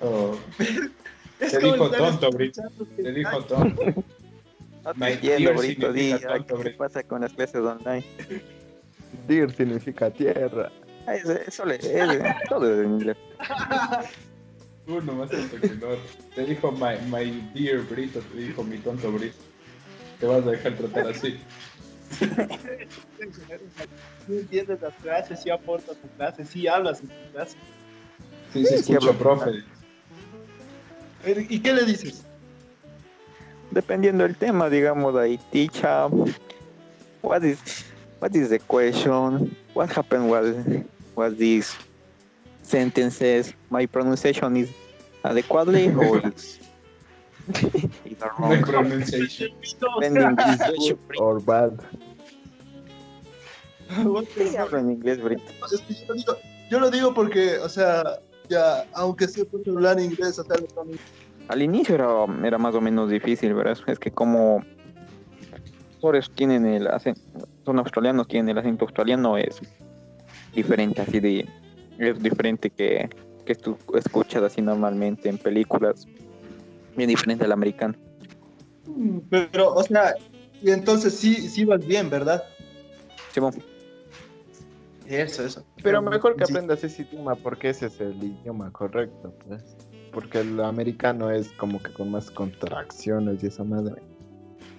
Speaker 4: Oh, [laughs] Te dijo tonto, Brito. te dijo tonto.
Speaker 6: No
Speaker 4: My
Speaker 6: te entiendo,
Speaker 4: dear
Speaker 6: Brito.
Speaker 4: Tonto,
Speaker 6: ¿qué pasa con las clases online? [laughs]
Speaker 5: Dear significa tierra.
Speaker 6: Ay, Eso, eso le, [laughs] es, todo es en inglés.
Speaker 4: Uno más tonto que el otro. Te dijo my, my dear Brito, te dijo mi tonto Brito. Te vas a dejar tratar así.
Speaker 7: Sí entiendes las clases, sí aportas tu clase, sí hablas en tu clase.
Speaker 4: Sí, sí,
Speaker 6: Sí,
Speaker 4: escucho, profe.
Speaker 7: ¿Y qué le dices?
Speaker 6: Dependiendo del tema, digamos ahí, teacher, what is, what is the question? What happened was, was this sentences? My pronunciation is adequately [laughs] or is,
Speaker 4: hay
Speaker 6: wrong?
Speaker 4: pronunciation.
Speaker 6: Depending is good. [laughs]
Speaker 5: Or bad.
Speaker 6: En inglés,
Speaker 7: que yo, lo digo, yo lo digo porque, o sea, ya, aunque sepa hablar inglés, o sea,
Speaker 6: Al inicio era, era más o menos difícil, ¿verdad? Es que como actores tienen el acento, son australianos, tienen el acento australiano, es diferente así de, es diferente que, que tú escuchas así normalmente en películas, bien diferente al americano.
Speaker 7: Pero, o sea, y entonces sí, sí vas bien, ¿verdad?
Speaker 6: Simón,
Speaker 7: Eso, eso.
Speaker 5: Pero mejor que
Speaker 7: Sí.
Speaker 5: aprendas ese idioma porque ese es el idioma correcto, pues. Porque el americano es como que con más contracciones y esa madre.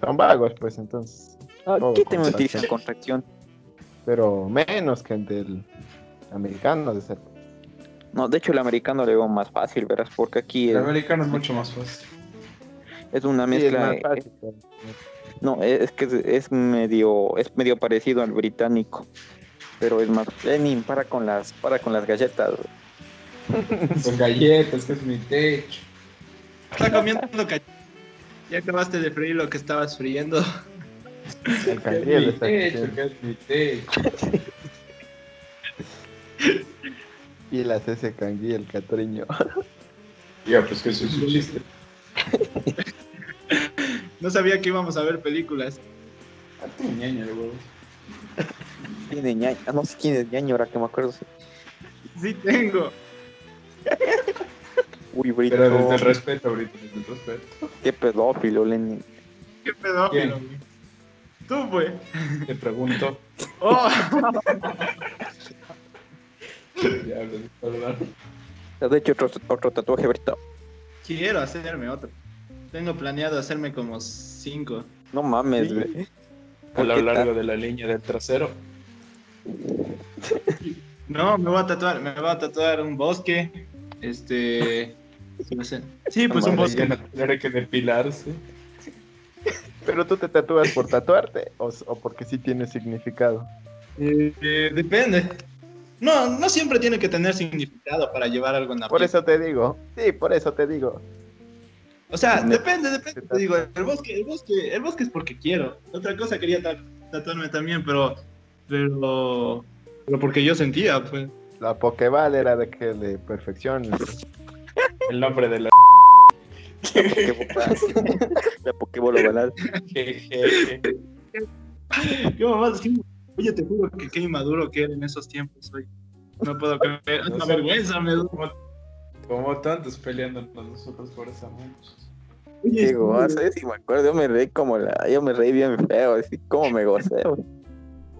Speaker 5: Son vagos, pues entonces.
Speaker 6: Ah, ¿Qué te metiste contracción?
Speaker 5: Pero menos que el del americano de ser.
Speaker 6: No, de hecho el americano le veo más fácil, verás, porque aquí
Speaker 4: El americano es mucho más fácil.
Speaker 6: es una
Speaker 5: Sí, es
Speaker 6: mezcla.
Speaker 5: más
Speaker 6: eh,
Speaker 5: fácil, pero-
Speaker 6: no, es que es, es medio, es medio parecido al británico, pero es más. Eh, ni para con las, para con las galletas. [laughs]
Speaker 4: Son galletas, que es mi techo.
Speaker 7: Está comiendo ca- Ya acabaste de freír lo que estabas friendo.
Speaker 5: El
Speaker 4: Que es
Speaker 5: canguil
Speaker 4: mi
Speaker 5: está
Speaker 4: techo, que es mi techo.
Speaker 5: Pilas ese canguil, el catriño.
Speaker 4: Ya, pues que eso es un chiste.
Speaker 7: No sabía que íbamos a ver películas.
Speaker 4: A tu ñaña, güey.
Speaker 6: Tiene ñaño, ah, no sé quién es ñaño ahora que me acuerdo.
Speaker 7: Sí tengo.
Speaker 6: Uy, Brito,
Speaker 4: Pero desde el respeto, ahorita, desde el respeto.
Speaker 6: qué pedófilo, Lenin.
Speaker 7: Qué pedófilo.
Speaker 4: ¿Quién?
Speaker 7: güey. Tú, pues.
Speaker 4: Te pregunto.
Speaker 7: Oh. [laughs]
Speaker 6: ¿Te has hecho otro, otro tatuaje, Brito?
Speaker 7: Quiero hacerme otro. Tengo planeado hacerme como cinco.
Speaker 6: No mames,
Speaker 7: Sí.
Speaker 6: güey.
Speaker 4: A
Speaker 6: ¿Por
Speaker 4: lo largo de la línea del trasero.
Speaker 7: No, me voy a tatuar, me voy a tatuar un bosque. Este. no sé. Sí, pues un
Speaker 4: Madre,
Speaker 7: bosque.
Speaker 4: no tendré que depilarse.
Speaker 5: Pero tú te tatúas por tatuarte o, o porque sí tiene significado.
Speaker 7: Eh, eh, depende. No, no siempre tiene que tener significado para llevar algo en la
Speaker 5: Por
Speaker 7: piel.
Speaker 5: eso te digo. Sí, por eso te digo.
Speaker 7: O sea,
Speaker 5: Me-
Speaker 7: depende, depende. Te digo, el bosque, el bosque, el bosque es porque quiero. Otra cosa quería ta- tatuarme también, pero, pero, pero porque yo sentía, pues.
Speaker 5: La Pokéball era de que le perfecciones.
Speaker 4: El nombre de la.
Speaker 6: La Pokébola ovalada.
Speaker 4: Jejeje.
Speaker 7: Qué mamás, qué- Oye, te juro que qué inmaduro que era en esos tiempos, hoy. No puedo creer.
Speaker 4: No
Speaker 7: vergüenza me da.
Speaker 4: Como, tantos peleándonos nosotros por esa mucho.
Speaker 7: Oye,
Speaker 6: Qué gozo, yo sí me acuerdo, yo me reí como la, yo me reí bien feo, así como me gocé, güey.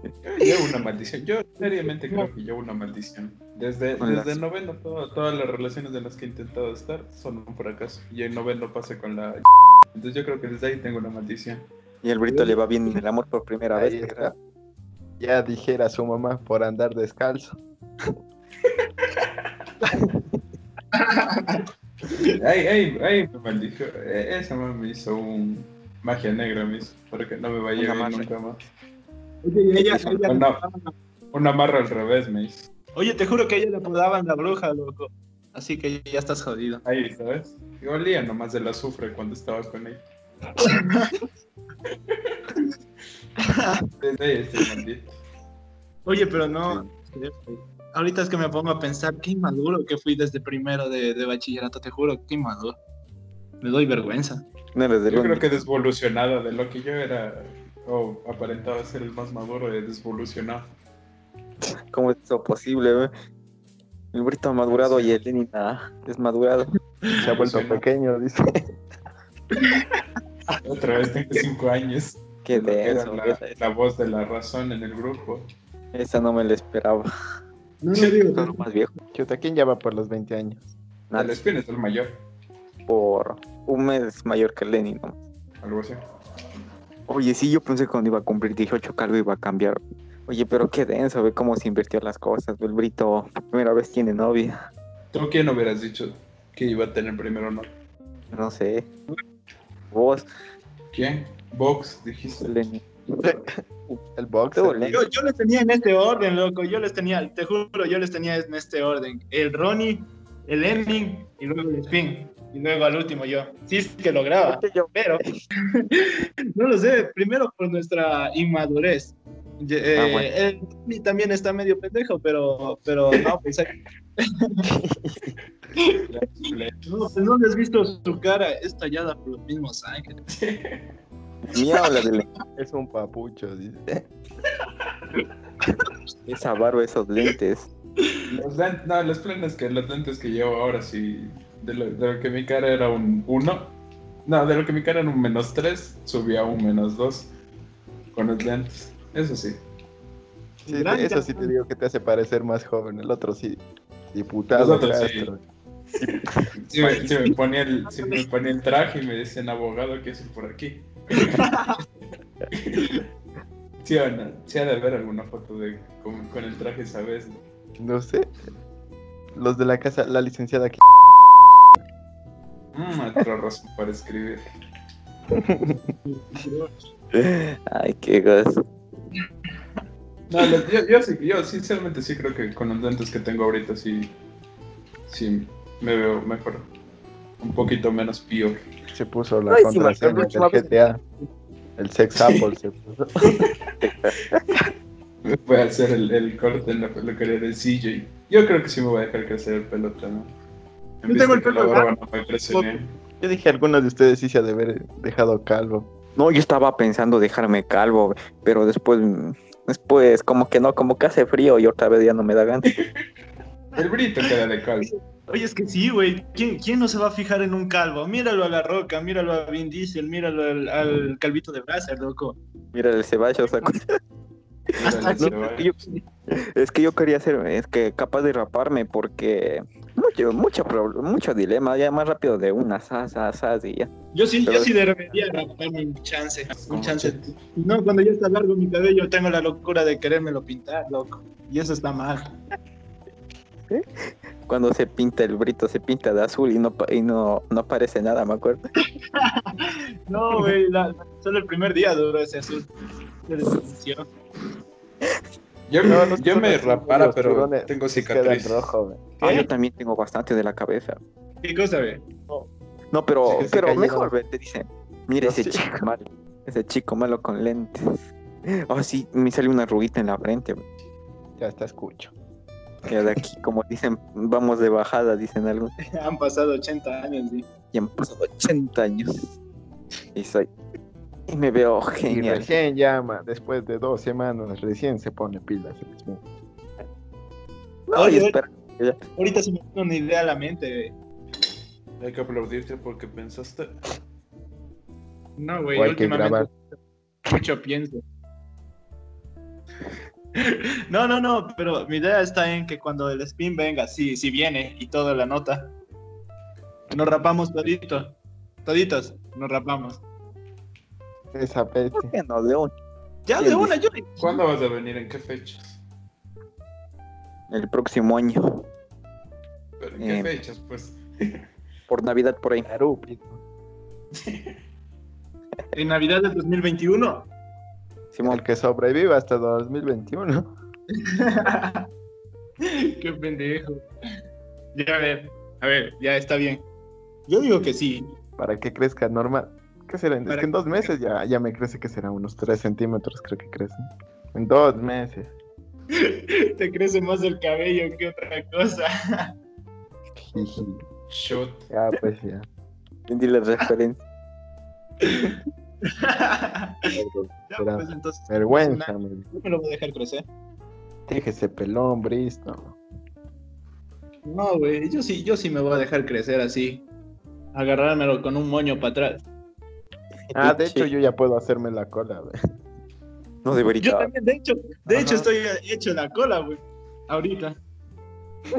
Speaker 6: [laughs]
Speaker 4: Llevo una maldición. Yo seriamente creo que llevo una maldición. Desde, desde noveno, todo- todas las relaciones de las que he intentado estar son un fracaso. Y en noveno pasé con la. [laughs] Entonces yo creo que desde ahí tengo una maldición.
Speaker 6: Y el Brito le va bien en el amor por primera
Speaker 5: Ahí
Speaker 6: vez.
Speaker 5: está. Ya dijera su mamá por andar descalzo. [laughs]
Speaker 4: Ay, ay, ay, me maldijo. Eh, Esa mamá me hizo un magia negra, me hizo, porque no me va a llegar nunca más.
Speaker 7: Oye, ella- ella-
Speaker 4: Una, una amarra al revés me hizo.
Speaker 7: Oye, te juro que a ella le apodaban la bruja, loco. Así que ya estás jodido.
Speaker 4: Ahí, ¿sabes? Y olía nomás del azufre cuando estaba con ella. Desde ahí estoy maldito.
Speaker 7: Oye, pero no. Ahorita es que me pongo a pensar qué inmaduro que fui desde primero de, de bachillerato, te juro, qué inmaduro. Me doy vergüenza.
Speaker 6: No
Speaker 4: Yo creo que desvolucionado de lo que yo era, o aparentaba ser el más maduro, he desvolucionado.
Speaker 6: ¿Cómo es eso posible, güey? El Brito ha madurado y el Lenin ha desmadurado.
Speaker 5: Se ha vuelto
Speaker 4: Sí, ¿no?
Speaker 5: pequeño, dice. [laughs]
Speaker 4: Otra vez tengo cinco años.
Speaker 6: Qué denso,
Speaker 4: la, la voz de la razón en el grupo.
Speaker 6: esa no me la esperaba.
Speaker 7: No, no digo.
Speaker 6: Todo más viejo.
Speaker 5: Chuta, ¿quién ya va por los 20 años?
Speaker 4: El
Speaker 6: Nada,
Speaker 4: espín es el mayor,
Speaker 6: por un mes mayor que el Lenin, ¿no?
Speaker 4: algo así.
Speaker 6: Oye, sí, yo pensé que cuando iba a cumplir 18 que algo iba a cambiar. Oye, pero qué denso, ve cómo se invirtió las cosas. El Brito, por primera vez tiene novia.
Speaker 4: ¿Tú quién hubieras dicho que iba a tener primero no?
Speaker 6: No sé. Vos,
Speaker 4: ¿Quién? Vox, dijiste.
Speaker 6: Lenin.
Speaker 5: El box.
Speaker 7: Yo, yo les tenía en este orden, loco. Yo les tenía, te juro, yo les tenía en este orden. El Ronnie, el Ending y luego el Spin. Y luego al último yo. Sí, es que lograba. Pero, [laughs] no lo sé. Primero por nuestra inmadurez.
Speaker 6: Ah,
Speaker 7: eh,
Speaker 6: bueno.
Speaker 7: El Ronnie también está medio pendejo, pero, pero no, pues, [laughs] no, pues no les has visto su cara. Es tallada por los mismos ángeles.
Speaker 6: Mía o la de.
Speaker 5: Es un papucho, dice. [laughs]
Speaker 6: Esa barba, esos lentes.
Speaker 4: Los lentes, no, los planes que los lentes que llevo ahora sí. De lo, de lo que mi cara era un 1. No, de lo que mi cara era un menos 3, subí a un menos 2 con los lentes. Eso sí.
Speaker 5: Eso sí te digo que te hace parecer más joven. El otro sí. Diputado.
Speaker 4: Los otros sí.
Speaker 5: Castro.
Speaker 4: Si me, si me ponía el, [laughs] si me ponía el traje y me decían abogado, ¿qué es por aquí? [laughs] Sí o no, sí ha de haber alguna foto de con, con el traje, ¿sabes?
Speaker 5: No sé. Los de la casa, la licenciada aquí.
Speaker 4: Mmm, otra razón para escribir.
Speaker 6: Ay, qué gas.
Speaker 4: No, lo- yo, yo, sí, yo sinceramente sí creo que con los lentes que tengo ahorita sí, sí me veo mejor. Un poquito menos pío.
Speaker 5: Se puso la
Speaker 6: Ay,
Speaker 5: contraseña del GTA. El sex apple se puso. [laughs]
Speaker 4: Voy a hacer el, el corte en la peluquería de CJ. Yo creo que sí me voy a dejar crecer el pelo también.
Speaker 7: Yo tengo el pelo
Speaker 4: barba no me.
Speaker 5: Yo dije, algunos de ustedes sí se ha de haber dejado calvo.
Speaker 6: No, yo estaba pensando dejarme calvo, pero después, después como que no, como que hace frío y otra vez ya no me da ganas. [laughs]
Speaker 4: El brito queda de calvo.
Speaker 7: Oye, es que sí, güey. ¿Quién, ¿Quién no se va a fijar en un calvo? Míralo a La Roca, míralo a Vin Diesel, míralo al, al calvito de Bracer, loco.
Speaker 6: Mira el [laughs] Ceballos, yo- es que yo quería hacer, es que capaz de raparme porque mucho, mucho, mucho dilema, ya más rápido de una, sas, sas, sas y ya.
Speaker 7: Yo sí,
Speaker 6: Pero-
Speaker 7: yo sí debería raparme un chance, un chance. No, cuando ya está largo mi cabello, tengo la locura de querérmelo pintar, loco. Y eso está mal.
Speaker 6: Cuando se pinta el brito, se pinta de azul y no, y no, no aparece nada, me acuerdo. [laughs]
Speaker 7: No, güey, solo el primer día duró ese azul. [laughs]
Speaker 4: Yo,
Speaker 5: No, los
Speaker 4: yo me rapara, pero
Speaker 5: turones
Speaker 4: tengo cicatriz.
Speaker 5: rojo, güey.
Speaker 6: Ah, yo también tengo bastante de la cabeza.
Speaker 7: ¿Qué cosa, güey?
Speaker 6: No, pero,
Speaker 5: Sí, se
Speaker 6: pero
Speaker 5: cayeron.
Speaker 6: mejor, ve, te dicen, mira
Speaker 5: No,
Speaker 6: ese
Speaker 5: sí.
Speaker 6: chico malo, ese chico malo con lentes. Oh, sí, me salió una arruguita en la frente. güey.
Speaker 5: Ya está escucho.
Speaker 6: Ya de aquí, como dicen, vamos de bajada, dicen algunos. [laughs]
Speaker 7: Han pasado 80 años, sí.
Speaker 6: Y han pasado 80 años. Y soy. Y me veo
Speaker 5: Y
Speaker 6: genial.
Speaker 5: recién llama, después de dos semanas, recién se pone pilas.
Speaker 6: No, y
Speaker 7: Oye,
Speaker 6: espera.
Speaker 7: Ahorita se me vino una idea a la mente, güey.
Speaker 4: Hay que aplaudirte porque pensaste.
Speaker 7: No, güey, últimamente
Speaker 5: grabar.
Speaker 7: mucho pienso. [laughs] No, no, no, pero mi idea está en que cuando el spin venga, si, si viene y toda la nota, nos rapamos todito, toditos, nos rapamos.
Speaker 5: Esa pete.
Speaker 6: ¿Por qué no? De un-
Speaker 7: Ya, de una, yo.
Speaker 4: ¿Cuándo vas a venir? ¿En qué fechas?
Speaker 6: El próximo año.
Speaker 4: ¿Pero ¿En qué
Speaker 6: Eh.
Speaker 4: fechas? Pues. [laughs]
Speaker 6: Por Navidad por ahí.
Speaker 5: Narupito. [laughs]
Speaker 7: En Navidad del 2021.
Speaker 6: Simón,
Speaker 5: El que sobreviva hasta 2021. [laughs]
Speaker 7: Qué pendejo. Ya, a ver, a ver, ya está bien. Yo digo que sí.
Speaker 5: Para que crezca normal. ¿Qué será? Es que en dos meses ya, ya me crece que será unos 3 centímetros, creo que crece. En dos meses. [laughs]
Speaker 7: Te crece más el cabello que otra cosa. [laughs]
Speaker 4: Shot.
Speaker 5: Ya, pues ya.
Speaker 6: entendí la referencia. [laughs]
Speaker 5: Será
Speaker 7: pues entonces.
Speaker 5: Vergüenza,
Speaker 7: No
Speaker 5: me
Speaker 7: lo voy a dejar crecer.
Speaker 5: Déjese pelón, Bristo.
Speaker 7: No, güey, yo sí, yo sí me voy a dejar crecer así. Agarrármelo con un moño para atrás.
Speaker 5: Ah, [laughs] de hecho, yo ya puedo hacerme la cola, güey.
Speaker 6: No
Speaker 7: Yo
Speaker 6: debería.
Speaker 7: también, de hecho, de
Speaker 5: Ajá.
Speaker 7: hecho estoy hecho la cola, güey. Ahorita.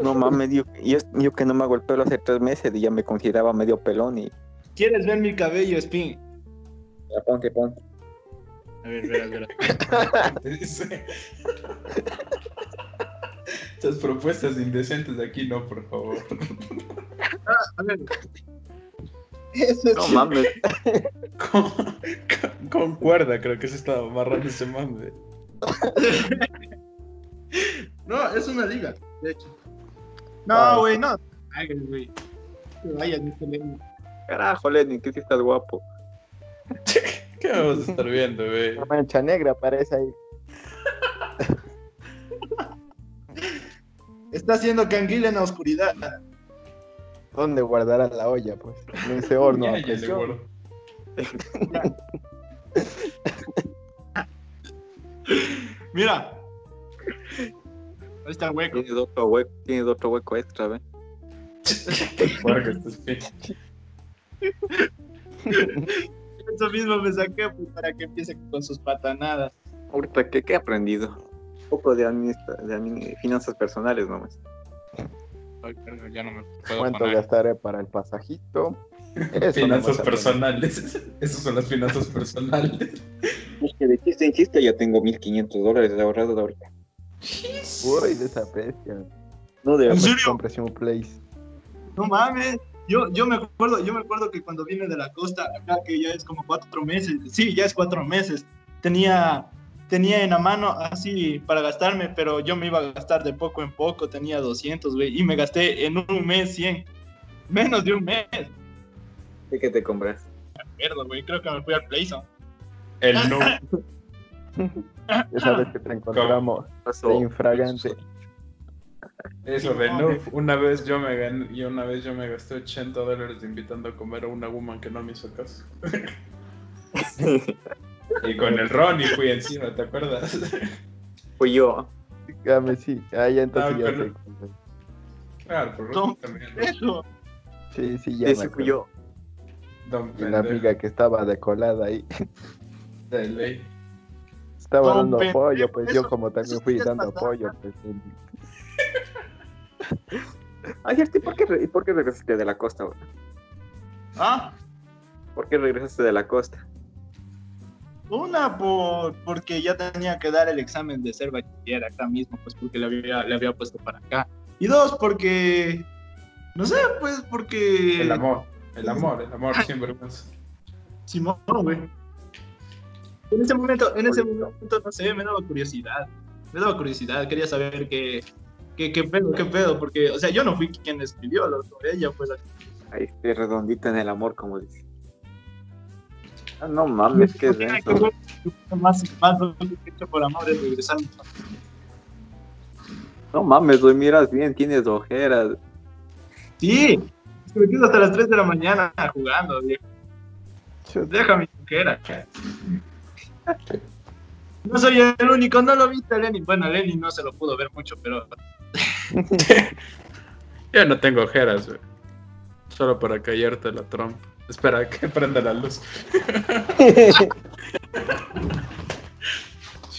Speaker 6: No mames, yo, yo, yo que no me hago el pelo hace tres meses y ya me consideraba medio pelón y.
Speaker 7: ¿Quieres ver mi cabello, Spin?
Speaker 6: Ya ponte, ponte.
Speaker 7: A ver. [laughs]
Speaker 4: Te dice. Estas propuestas indecentes de aquí no, por favor. [laughs]
Speaker 7: A ver. Eso
Speaker 6: No mames.
Speaker 4: Con, con- con cuerda, creo que se estaba amarrando ese mame.
Speaker 7: No, es una liga, de hecho. No, güey, no. Ay, güey. Vaya, dice Lenny.
Speaker 6: Carajo, Lenny, que si estás guapo. [laughs]
Speaker 4: ¿Qué vamos a estar viendo, güey?
Speaker 5: La mancha negra aparece ahí.
Speaker 7: Está haciendo canguila en la oscuridad.
Speaker 5: ¿Dónde guardará la olla, pues? En ese horno.
Speaker 4: Ya, ya le
Speaker 5: presión.
Speaker 4: guardo. [laughs]
Speaker 7: Mira. Ahí está el hueco.
Speaker 6: Tienes otro hueco, tienes otro hueco extra, ¿ve? [laughs]
Speaker 7: Eso mismo me saqué pues, para que empiece con sus patanadas.
Speaker 6: Ahorita, ¿qué, qué he aprendido? poco de, administra- de finanzas personales nomás.
Speaker 10: Ay, verga, ya no me puedo
Speaker 5: ¿Cuánto
Speaker 10: poner.
Speaker 5: gastaré para el pasajito? [laughs] Eso
Speaker 11: finanzas personales. [laughs] Esas son las finanzas personales.
Speaker 6: Es que de chiste en chiste ya tengo 1500 dólares ahorrados ahorita.
Speaker 5: Uy, de esa bestia.
Speaker 6: No, de.
Speaker 5: Cómprese un place.
Speaker 7: No mames. Yo, yo me acuerdo, yo me acuerdo que cuando vine de la costa, acá que ya es como cuatro meses, sí, ya es cuatro meses, tenía, tenía en la mano así para gastarme, pero yo me iba a gastar de poco en poco, tenía 200, güey, y me gasté en un mes 100, menos de un mes.
Speaker 6: ¿Qué te compras?
Speaker 7: Mierda, güey, creo que me fui al Playzone.
Speaker 11: El no. [laughs]
Speaker 5: Esa vez que te encontramos de infragante.
Speaker 11: Eso de Noob. Una vez yo me gané, y una vez yo me gasté 80 dólares invitando a comer a una woman que no me hizo caso. [laughs] [laughs] y con el Ronnie fui encima, ¿te acuerdas? [laughs]
Speaker 6: Fui yo.
Speaker 5: Dígame, sí. Ah, ya entonces
Speaker 11: Ah,
Speaker 5: ya
Speaker 11: pero-
Speaker 5: sé.
Speaker 11: Claro, por
Speaker 7: No,
Speaker 11: también. ¿no?
Speaker 7: Eso.
Speaker 5: Sí, sí, ya
Speaker 6: Ese fui yo.
Speaker 11: Don
Speaker 5: Y la amiga que estaba decolada ahí.
Speaker 11: de ley.
Speaker 5: Estaba
Speaker 7: Don
Speaker 5: dando
Speaker 7: pendejo,
Speaker 5: apoyo, pues yo como también fui dando
Speaker 7: pasada.
Speaker 5: apoyo, pues. [laughs]
Speaker 6: Ay, ¿y por qué, por qué regresaste de la costa?
Speaker 7: Ah,
Speaker 6: ¿Por qué regresaste de la costa?
Speaker 7: Una por, porque ya tenía que dar el examen de ser bachiller acá mismo, pues porque le había, le había puesto para acá. Y dos, porque, no sé, pues porque...
Speaker 11: El amor, el amor, el amor sin vergüenza.
Speaker 7: Simón, güey. En ese momento, en ese momento, no sé, me daba curiosidad. Me daba curiosidad, quería saber qué, qué, qué pedo, qué pedo, porque, o sea, yo no fui quien escribió, lo, ella fue la
Speaker 6: Ahí estoy redondita en el amor, como dice. Ah, no mames, qué denso.
Speaker 7: más, más hecho por amor es regresar.
Speaker 6: No mames, güey, miras bien, tienes ojeras.
Speaker 7: Sí, es que me quedo hasta las 3 de la mañana jugando, viejo. Deja mi mujer. No soy el único, no lo viste, Lenny. Bueno, Lenny no se lo pudo ver mucho, pero [laughs]
Speaker 4: Yo no tengo ojeras, güey. Solo para callarte la trompa. Espera [laughs] que prenda la luz. [laughs]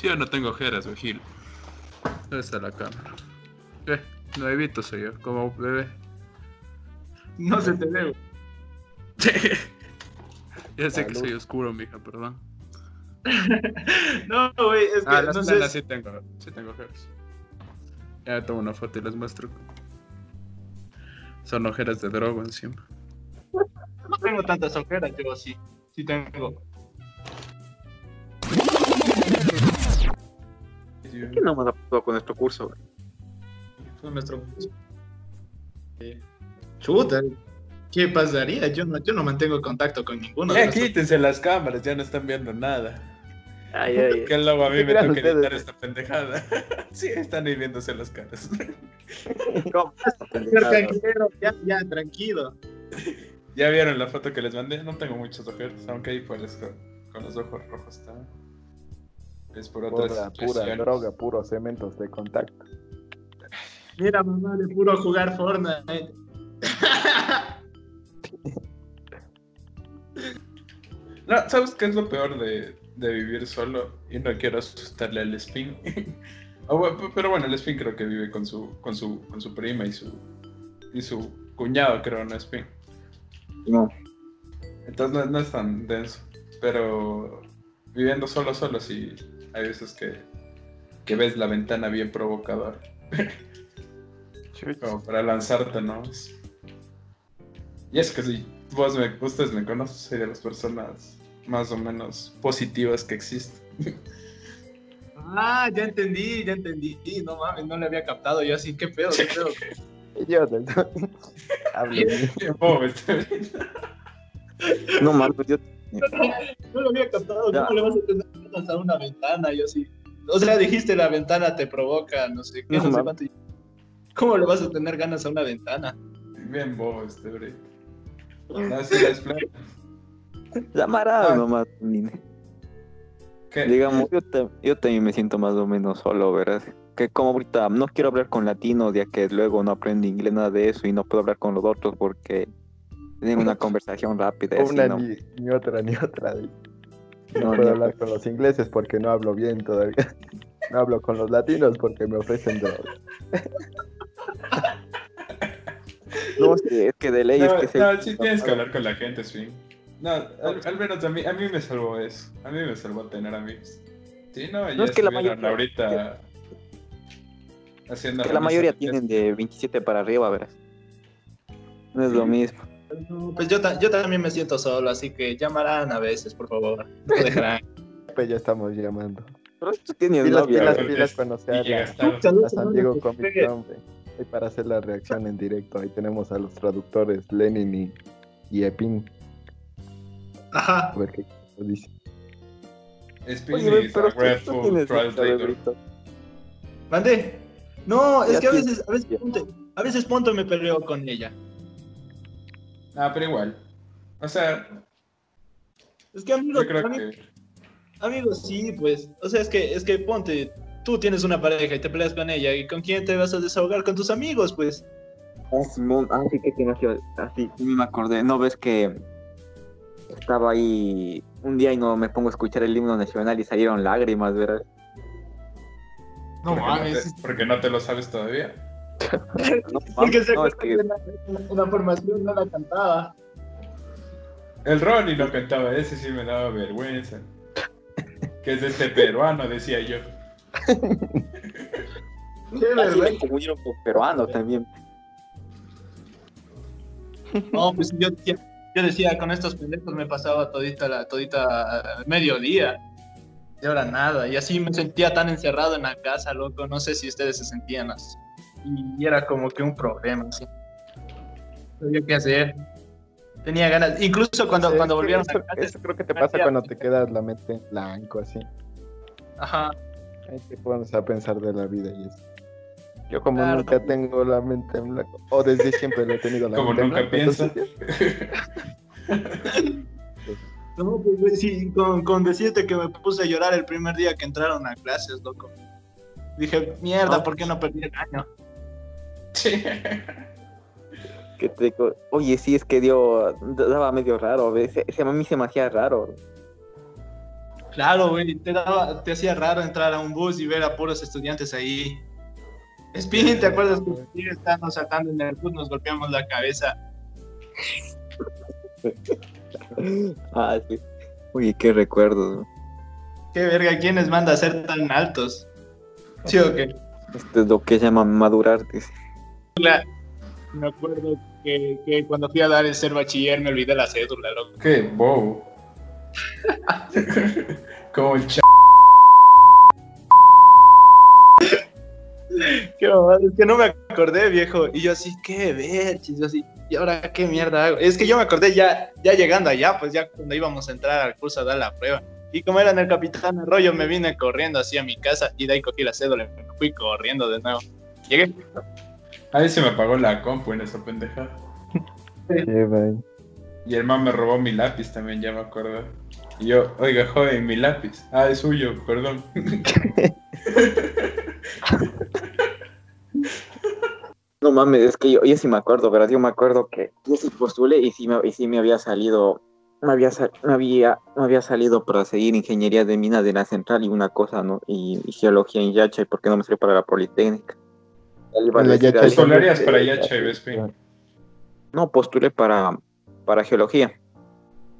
Speaker 4: Yo no tengo ojeras, güey, Gil. ¿Dónde está la cámara? ¿Qué? Nuevito soy yo, como bebé.
Speaker 7: no se te ve. [laughs]
Speaker 4: Ya sé que soy oscuro, mija, perdón.
Speaker 7: No, güey, es que
Speaker 4: Ah, las
Speaker 7: no sé.
Speaker 4: sí tengo, sí tengo ojeras. Ya tomo una foto y les muestro. Son ojeras de droga encima.
Speaker 7: No tengo tantas ojeras, yo sí. Sí tengo.
Speaker 6: ¿Qué no más ha con nuestro curso, güey?
Speaker 7: Fue nuestro curso. Chuta, ¿qué pasaría? Yo no, yo no mantengo contacto con ninguno de
Speaker 4: Ya
Speaker 7: los
Speaker 4: quítense las cámaras, ya no están viendo nada.
Speaker 6: Ay, ay, [laughs]
Speaker 4: Que luego a mí
Speaker 5: ¿Qué
Speaker 4: me toca editar esta pendejada. [laughs] Sí, están ahí viéndose las caras.
Speaker 6: ¿Cómo? [laughs]
Speaker 7: Tranquilo, ya, ya, tranquilo.
Speaker 4: ¿Ya vieron la foto que les mandé? No tengo muchos ojeras, aunque ahí parezco con los ojos rojos también. Es por otras
Speaker 5: Pura, pura droga, puros cementos de contacto.
Speaker 7: Mira, mamá, de puro jugar Fortnite. [laughs]
Speaker 4: No, ¿sabes qué es lo peor de, de vivir solo? Y no quiero asustarle al Spin. [laughs] Pero bueno, el Spin creo que vive con su, con su, con su prima y su, y su cuñado, creo, no Spin.
Speaker 6: No.
Speaker 4: Entonces no, no es tan denso. Pero viviendo solo, solo, sí, hay veces que, que ves la ventana bien provocadora. Como para lanzarte, ¿no? Es- Y es que si vos me, ustedes me conocen, soy de las personas más o menos positivas que existen.
Speaker 7: Ah, ya entendí, ya entendí. No mames, no le había captado. Yo así, qué pedo, qué [laughs] pedo.
Speaker 5: Idiota. [laughs]
Speaker 6: No mames, yo.
Speaker 7: No lo había captado. ¿Cómo le vas a tener ganas a una ventana? Yo así. O sea, dijiste la ventana te provoca, no sé qué,
Speaker 6: No
Speaker 7: no sé cuánto. ¿Cómo le vas a tener ganas a una ventana?
Speaker 4: Bien bobo este ahorita. No, sí, las.
Speaker 6: Llamarás
Speaker 4: Ah.
Speaker 6: nomás, Nine.
Speaker 4: ¿Qué?
Speaker 6: Digamos, yo, ta- yo también me siento más o menos solo, ¿verdad? Que como ahorita no quiero hablar con latinos, ya que luego no aprendo inglés, nada de eso, y no puedo hablar con los otros porque tienen una [laughs] conversación rápida. así,
Speaker 5: Una
Speaker 6: ¿no?
Speaker 5: ni, ni otra ni otra. [laughs] No,
Speaker 6: No,
Speaker 5: puedo hablar con los ingleses porque no hablo bien todavía. [laughs] No hablo con los latinos porque me ofrecen drogas.
Speaker 6: No, sí, es que de ley
Speaker 4: No,
Speaker 6: es que se...
Speaker 4: no, sí tienes que hablar con la gente, Swing. No, al, al menos a mí, a mí me salvó eso. A mí me salvó tener amigos. Sí, no, ya
Speaker 6: es que la mayoría-
Speaker 4: ahorita haciendo
Speaker 6: que la mayoría tienen de 27 para arriba, verás. No es lo mismo.
Speaker 7: Pues yo, ta- yo también me siento solo, así que llamarán a veces, por favor. [laughs] No dejarán.
Speaker 5: Pues ya estamos llamando.
Speaker 6: Pero tú tienes
Speaker 5: Pilas,
Speaker 6: novia,
Speaker 5: pilas, pilas cuando se
Speaker 4: Y
Speaker 5: haga
Speaker 4: llegas tarde.
Speaker 5: a San Diego Comic Con. Ahí para hacer la reacción en directo. Ahí tenemos a los traductores Lenin y, y Epin.
Speaker 7: Ajá.
Speaker 5: A ver qué dice.
Speaker 6: Oye, pero tú- tú tienes
Speaker 4: translator.
Speaker 7: ¿Mande? No, es que a veces, a veces, ponte, a veces Ponte me peleo con ella.
Speaker 4: Ah, pero igual. O sea,
Speaker 7: Es que amigos,
Speaker 4: yo creo
Speaker 7: ami-
Speaker 4: que.
Speaker 7: amigos, sí, pues. O sea, es que, es que ponte, tú tienes una pareja y te peleas con ella, ¿y con quién te vas a desahogar? Con tus amigos, pues.
Speaker 6: Ah, Simón, ah, sí que tienes que... Así, sí me acordé. ¿No ves que estaba ahí un día y no me pongo a escuchar el himno nacional y salieron lágrimas, ¿verdad?
Speaker 7: No
Speaker 4: porque, no
Speaker 7: mames.
Speaker 4: te, porque no te lo sabes todavía.
Speaker 6: No, [laughs]
Speaker 7: Porque se
Speaker 6: no, es que
Speaker 7: la, formación no la cantaba.
Speaker 4: El Ronnie no cantaba, ese sí me daba vergüenza. Que es de este peruano, decía yo. [laughs]
Speaker 7: Qué vergüenza.
Speaker 6: peruano también.
Speaker 7: No, pues yo decía, yo decía, con estos pendejos me pasaba todita la, todita eh, mediodía. Y ahora nada. Y así me sentía tan encerrado en la casa, loco. No sé si ustedes se sentían así. Y era como que un problema, así. No sabía qué hacer. Tenía ganas. Incluso cuando,
Speaker 5: Sí,
Speaker 7: cuando volvieron
Speaker 5: eso,
Speaker 7: a casa.
Speaker 5: eso creo que te pasa cuando te quedas la mente en blanco, así.
Speaker 7: Ajá.
Speaker 5: Ahí te pones a pensar de la vida y eso. Yo como
Speaker 7: Claro.
Speaker 5: nunca tengo la mente en blanco, o desde siempre lo he tenido la
Speaker 4: Como
Speaker 5: mente
Speaker 4: nunca
Speaker 5: en blanco.
Speaker 4: piensa.
Speaker 5: entonces, [laughs]
Speaker 7: No, pues sí, con, con decirte que me puse a llorar el primer día que entraron a clases, loco. Dije, mierda,
Speaker 6: Ah.
Speaker 7: ¿por qué no perdí el año?
Speaker 6: Que te Oye, sí, es que dio, daba medio raro, ¿ves? Ese a mí se me hacía raro.
Speaker 7: Claro, güey, te, daba, te hacía raro entrar a un bus y ver a puros estudiantes ahí. Spin, ¿te acuerdas que sí, estando saltando en el bus nos golpeamos la cabeza? [laughs] [laughs]
Speaker 6: Ah, sí. Oye, qué recuerdos. ¿no?
Speaker 7: Qué verga, ¿quién les manda a ser tan altos? ¿Sí o qué?
Speaker 6: Esto es lo que llama madurar. dice.
Speaker 7: La- Me acuerdo que, que cuando fui a dar el ser bachiller me olvidé la cédula, loco.
Speaker 4: Qué bobo. [laughs] Como el ch...
Speaker 7: Qué mamada, es que no me acordé, viejo. Y yo así, qué ver, yo así, ¿y ahora qué mierda hago? Es que yo me acordé ya, ya llegando allá, pues ya cuando íbamos a entrar al curso a dar la prueba. Y como era en el Capitán Arroyo, me vine corriendo así a mi casa y de ahí cogí la cédula y me fui corriendo de nuevo. Llegué.
Speaker 4: Ahí se me apagó la compu en esa pendejada.
Speaker 5: sí.
Speaker 4: Y el man me robó mi lápiz también, ya me acuerdo. Y yo, oiga, joven, mi lápiz. Ah, es suyo, perdón. [laughs] [laughs]
Speaker 6: No mames, es que yo, yo sí me acuerdo, ¿verdad? Yo me acuerdo que yo sí postulé y sí me, y sí me había salido, me había, sal- me había, me había salido para seguir ingeniería de mina de la central y una cosa, ¿no? Y, y geología en Yacha, ¿y por qué no me salió para la Politécnica?
Speaker 5: La Yacha
Speaker 4: Postularías para Yacha y.
Speaker 6: No, postulé para, para geología,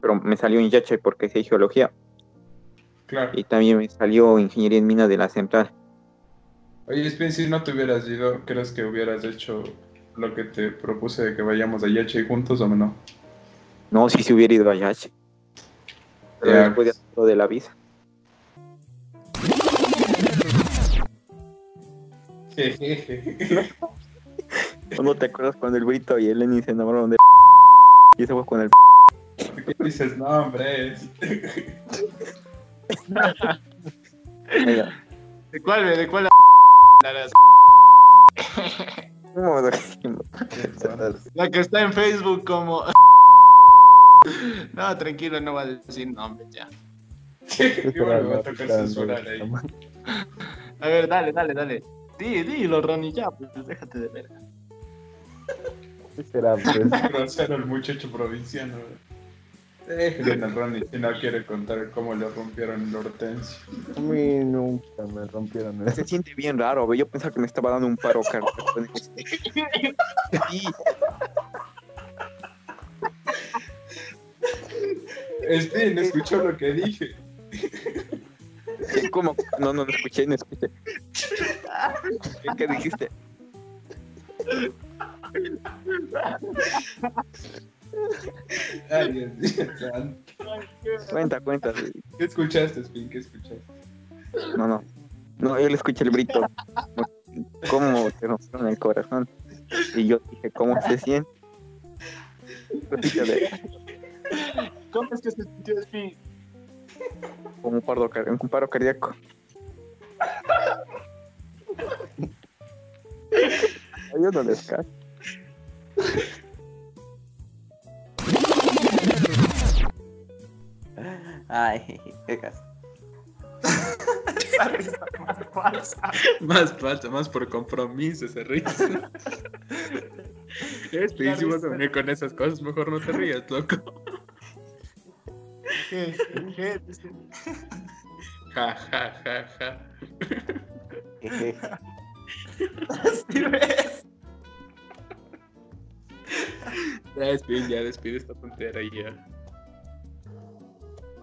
Speaker 6: pero me salió en Yacha porque sí hay geología
Speaker 4: Claro.
Speaker 6: y también me salió ingeniería en mina de la central.
Speaker 4: Oye, Spin, si no te hubieras ido, ¿crees que hubieras hecho lo que te propuse de que vayamos a Yacha y juntos o no?
Speaker 6: No, si se hubiera ido a Yacha. Pero
Speaker 4: Ya.
Speaker 6: después de hacer lo de la visa. [laughs] ¿O ¿No te acuerdas cuando el Brito y el Lenin se enamoraron de [laughs] y ese fue con el
Speaker 4: ¿Por qué dices nombres? [laughs]
Speaker 7: ¿De cuál? ¿De cuál? La, [laughs] la- que está en Facebook como... [laughs] No, tranquilo, no va a decir nombres ya.
Speaker 4: Qué bueno, va a tocar censurar ahí.
Speaker 7: A ver, dale, dale, dale. Di, dilo, Ronnie, ya, pues déjate de ver.
Speaker 5: ¿Qué será, pues? [laughs]
Speaker 4: Grosero el muchacho provinciano. güey.
Speaker 12: Al Ronnie si no quiere contar cómo le rompieron el hortensio.
Speaker 5: A mí nunca me rompieron
Speaker 6: Se siente bien raro, ve. Yo pensaba que me estaba dando un paro cardíaco. en este- Sí,
Speaker 12: Spin, escuchó lo que dije.
Speaker 6: ¿Cómo? No, no, no escuché, no escuché. ¿Qué, qué dijiste?
Speaker 12: Ay, Dios mío.
Speaker 6: Cuenta, cuenta.
Speaker 12: ¿Qué escuchaste, Spin? ¿Qué escuchaste?
Speaker 6: No, no. No, yo le escuché el brito. ¿Cómo te rompieron el corazón? Y yo dije, ¿cómo se siente?
Speaker 7: ¿Cómo es que se sintió Spin?
Speaker 6: Como un paro, un paro cardíaco. Yo no les cacho.
Speaker 13: Ay, [laughs] qué.
Speaker 7: Esa [laughs] risa más falsa.
Speaker 4: Más falta, más por compromiso ese risa. Es [laughs]
Speaker 7: La
Speaker 4: si vas a
Speaker 7: risa.
Speaker 4: venir con esas cosas, mejor no te rías, loco.
Speaker 7: ¿Qué? ¿Qué?
Speaker 4: Ja, ja, ja, ja.
Speaker 7: "Sí ves".
Speaker 4: Ya despide, ya despide esta tontera y ya.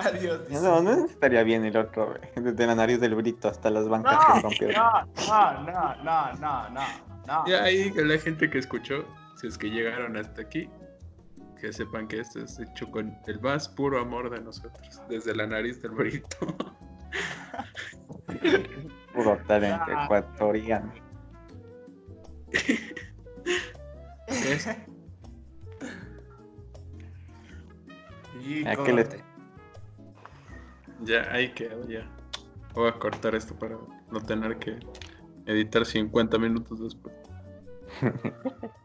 Speaker 7: Adiós. dice.
Speaker 13: No, no estaría bien el otro. Desde la nariz del brito hasta las bancas que
Speaker 7: No,
Speaker 13: rompieron.
Speaker 7: no, no, no, no, no, no, no.
Speaker 4: Ya ahí que la gente que escuchó, si es que llegaron hasta aquí, que sepan que esto es hecho con el más puro amor de nosotros, desde la nariz del brito. [laughs]
Speaker 13: Puro talento
Speaker 7: Ya.
Speaker 13: ecuatoriano. [laughs]
Speaker 4: Es-
Speaker 7: Y
Speaker 13: ¿A qué le-.
Speaker 4: Ya, ahí quedó, ya. Voy a cortar esto para no tener que editar 50 minutos después. [laughs]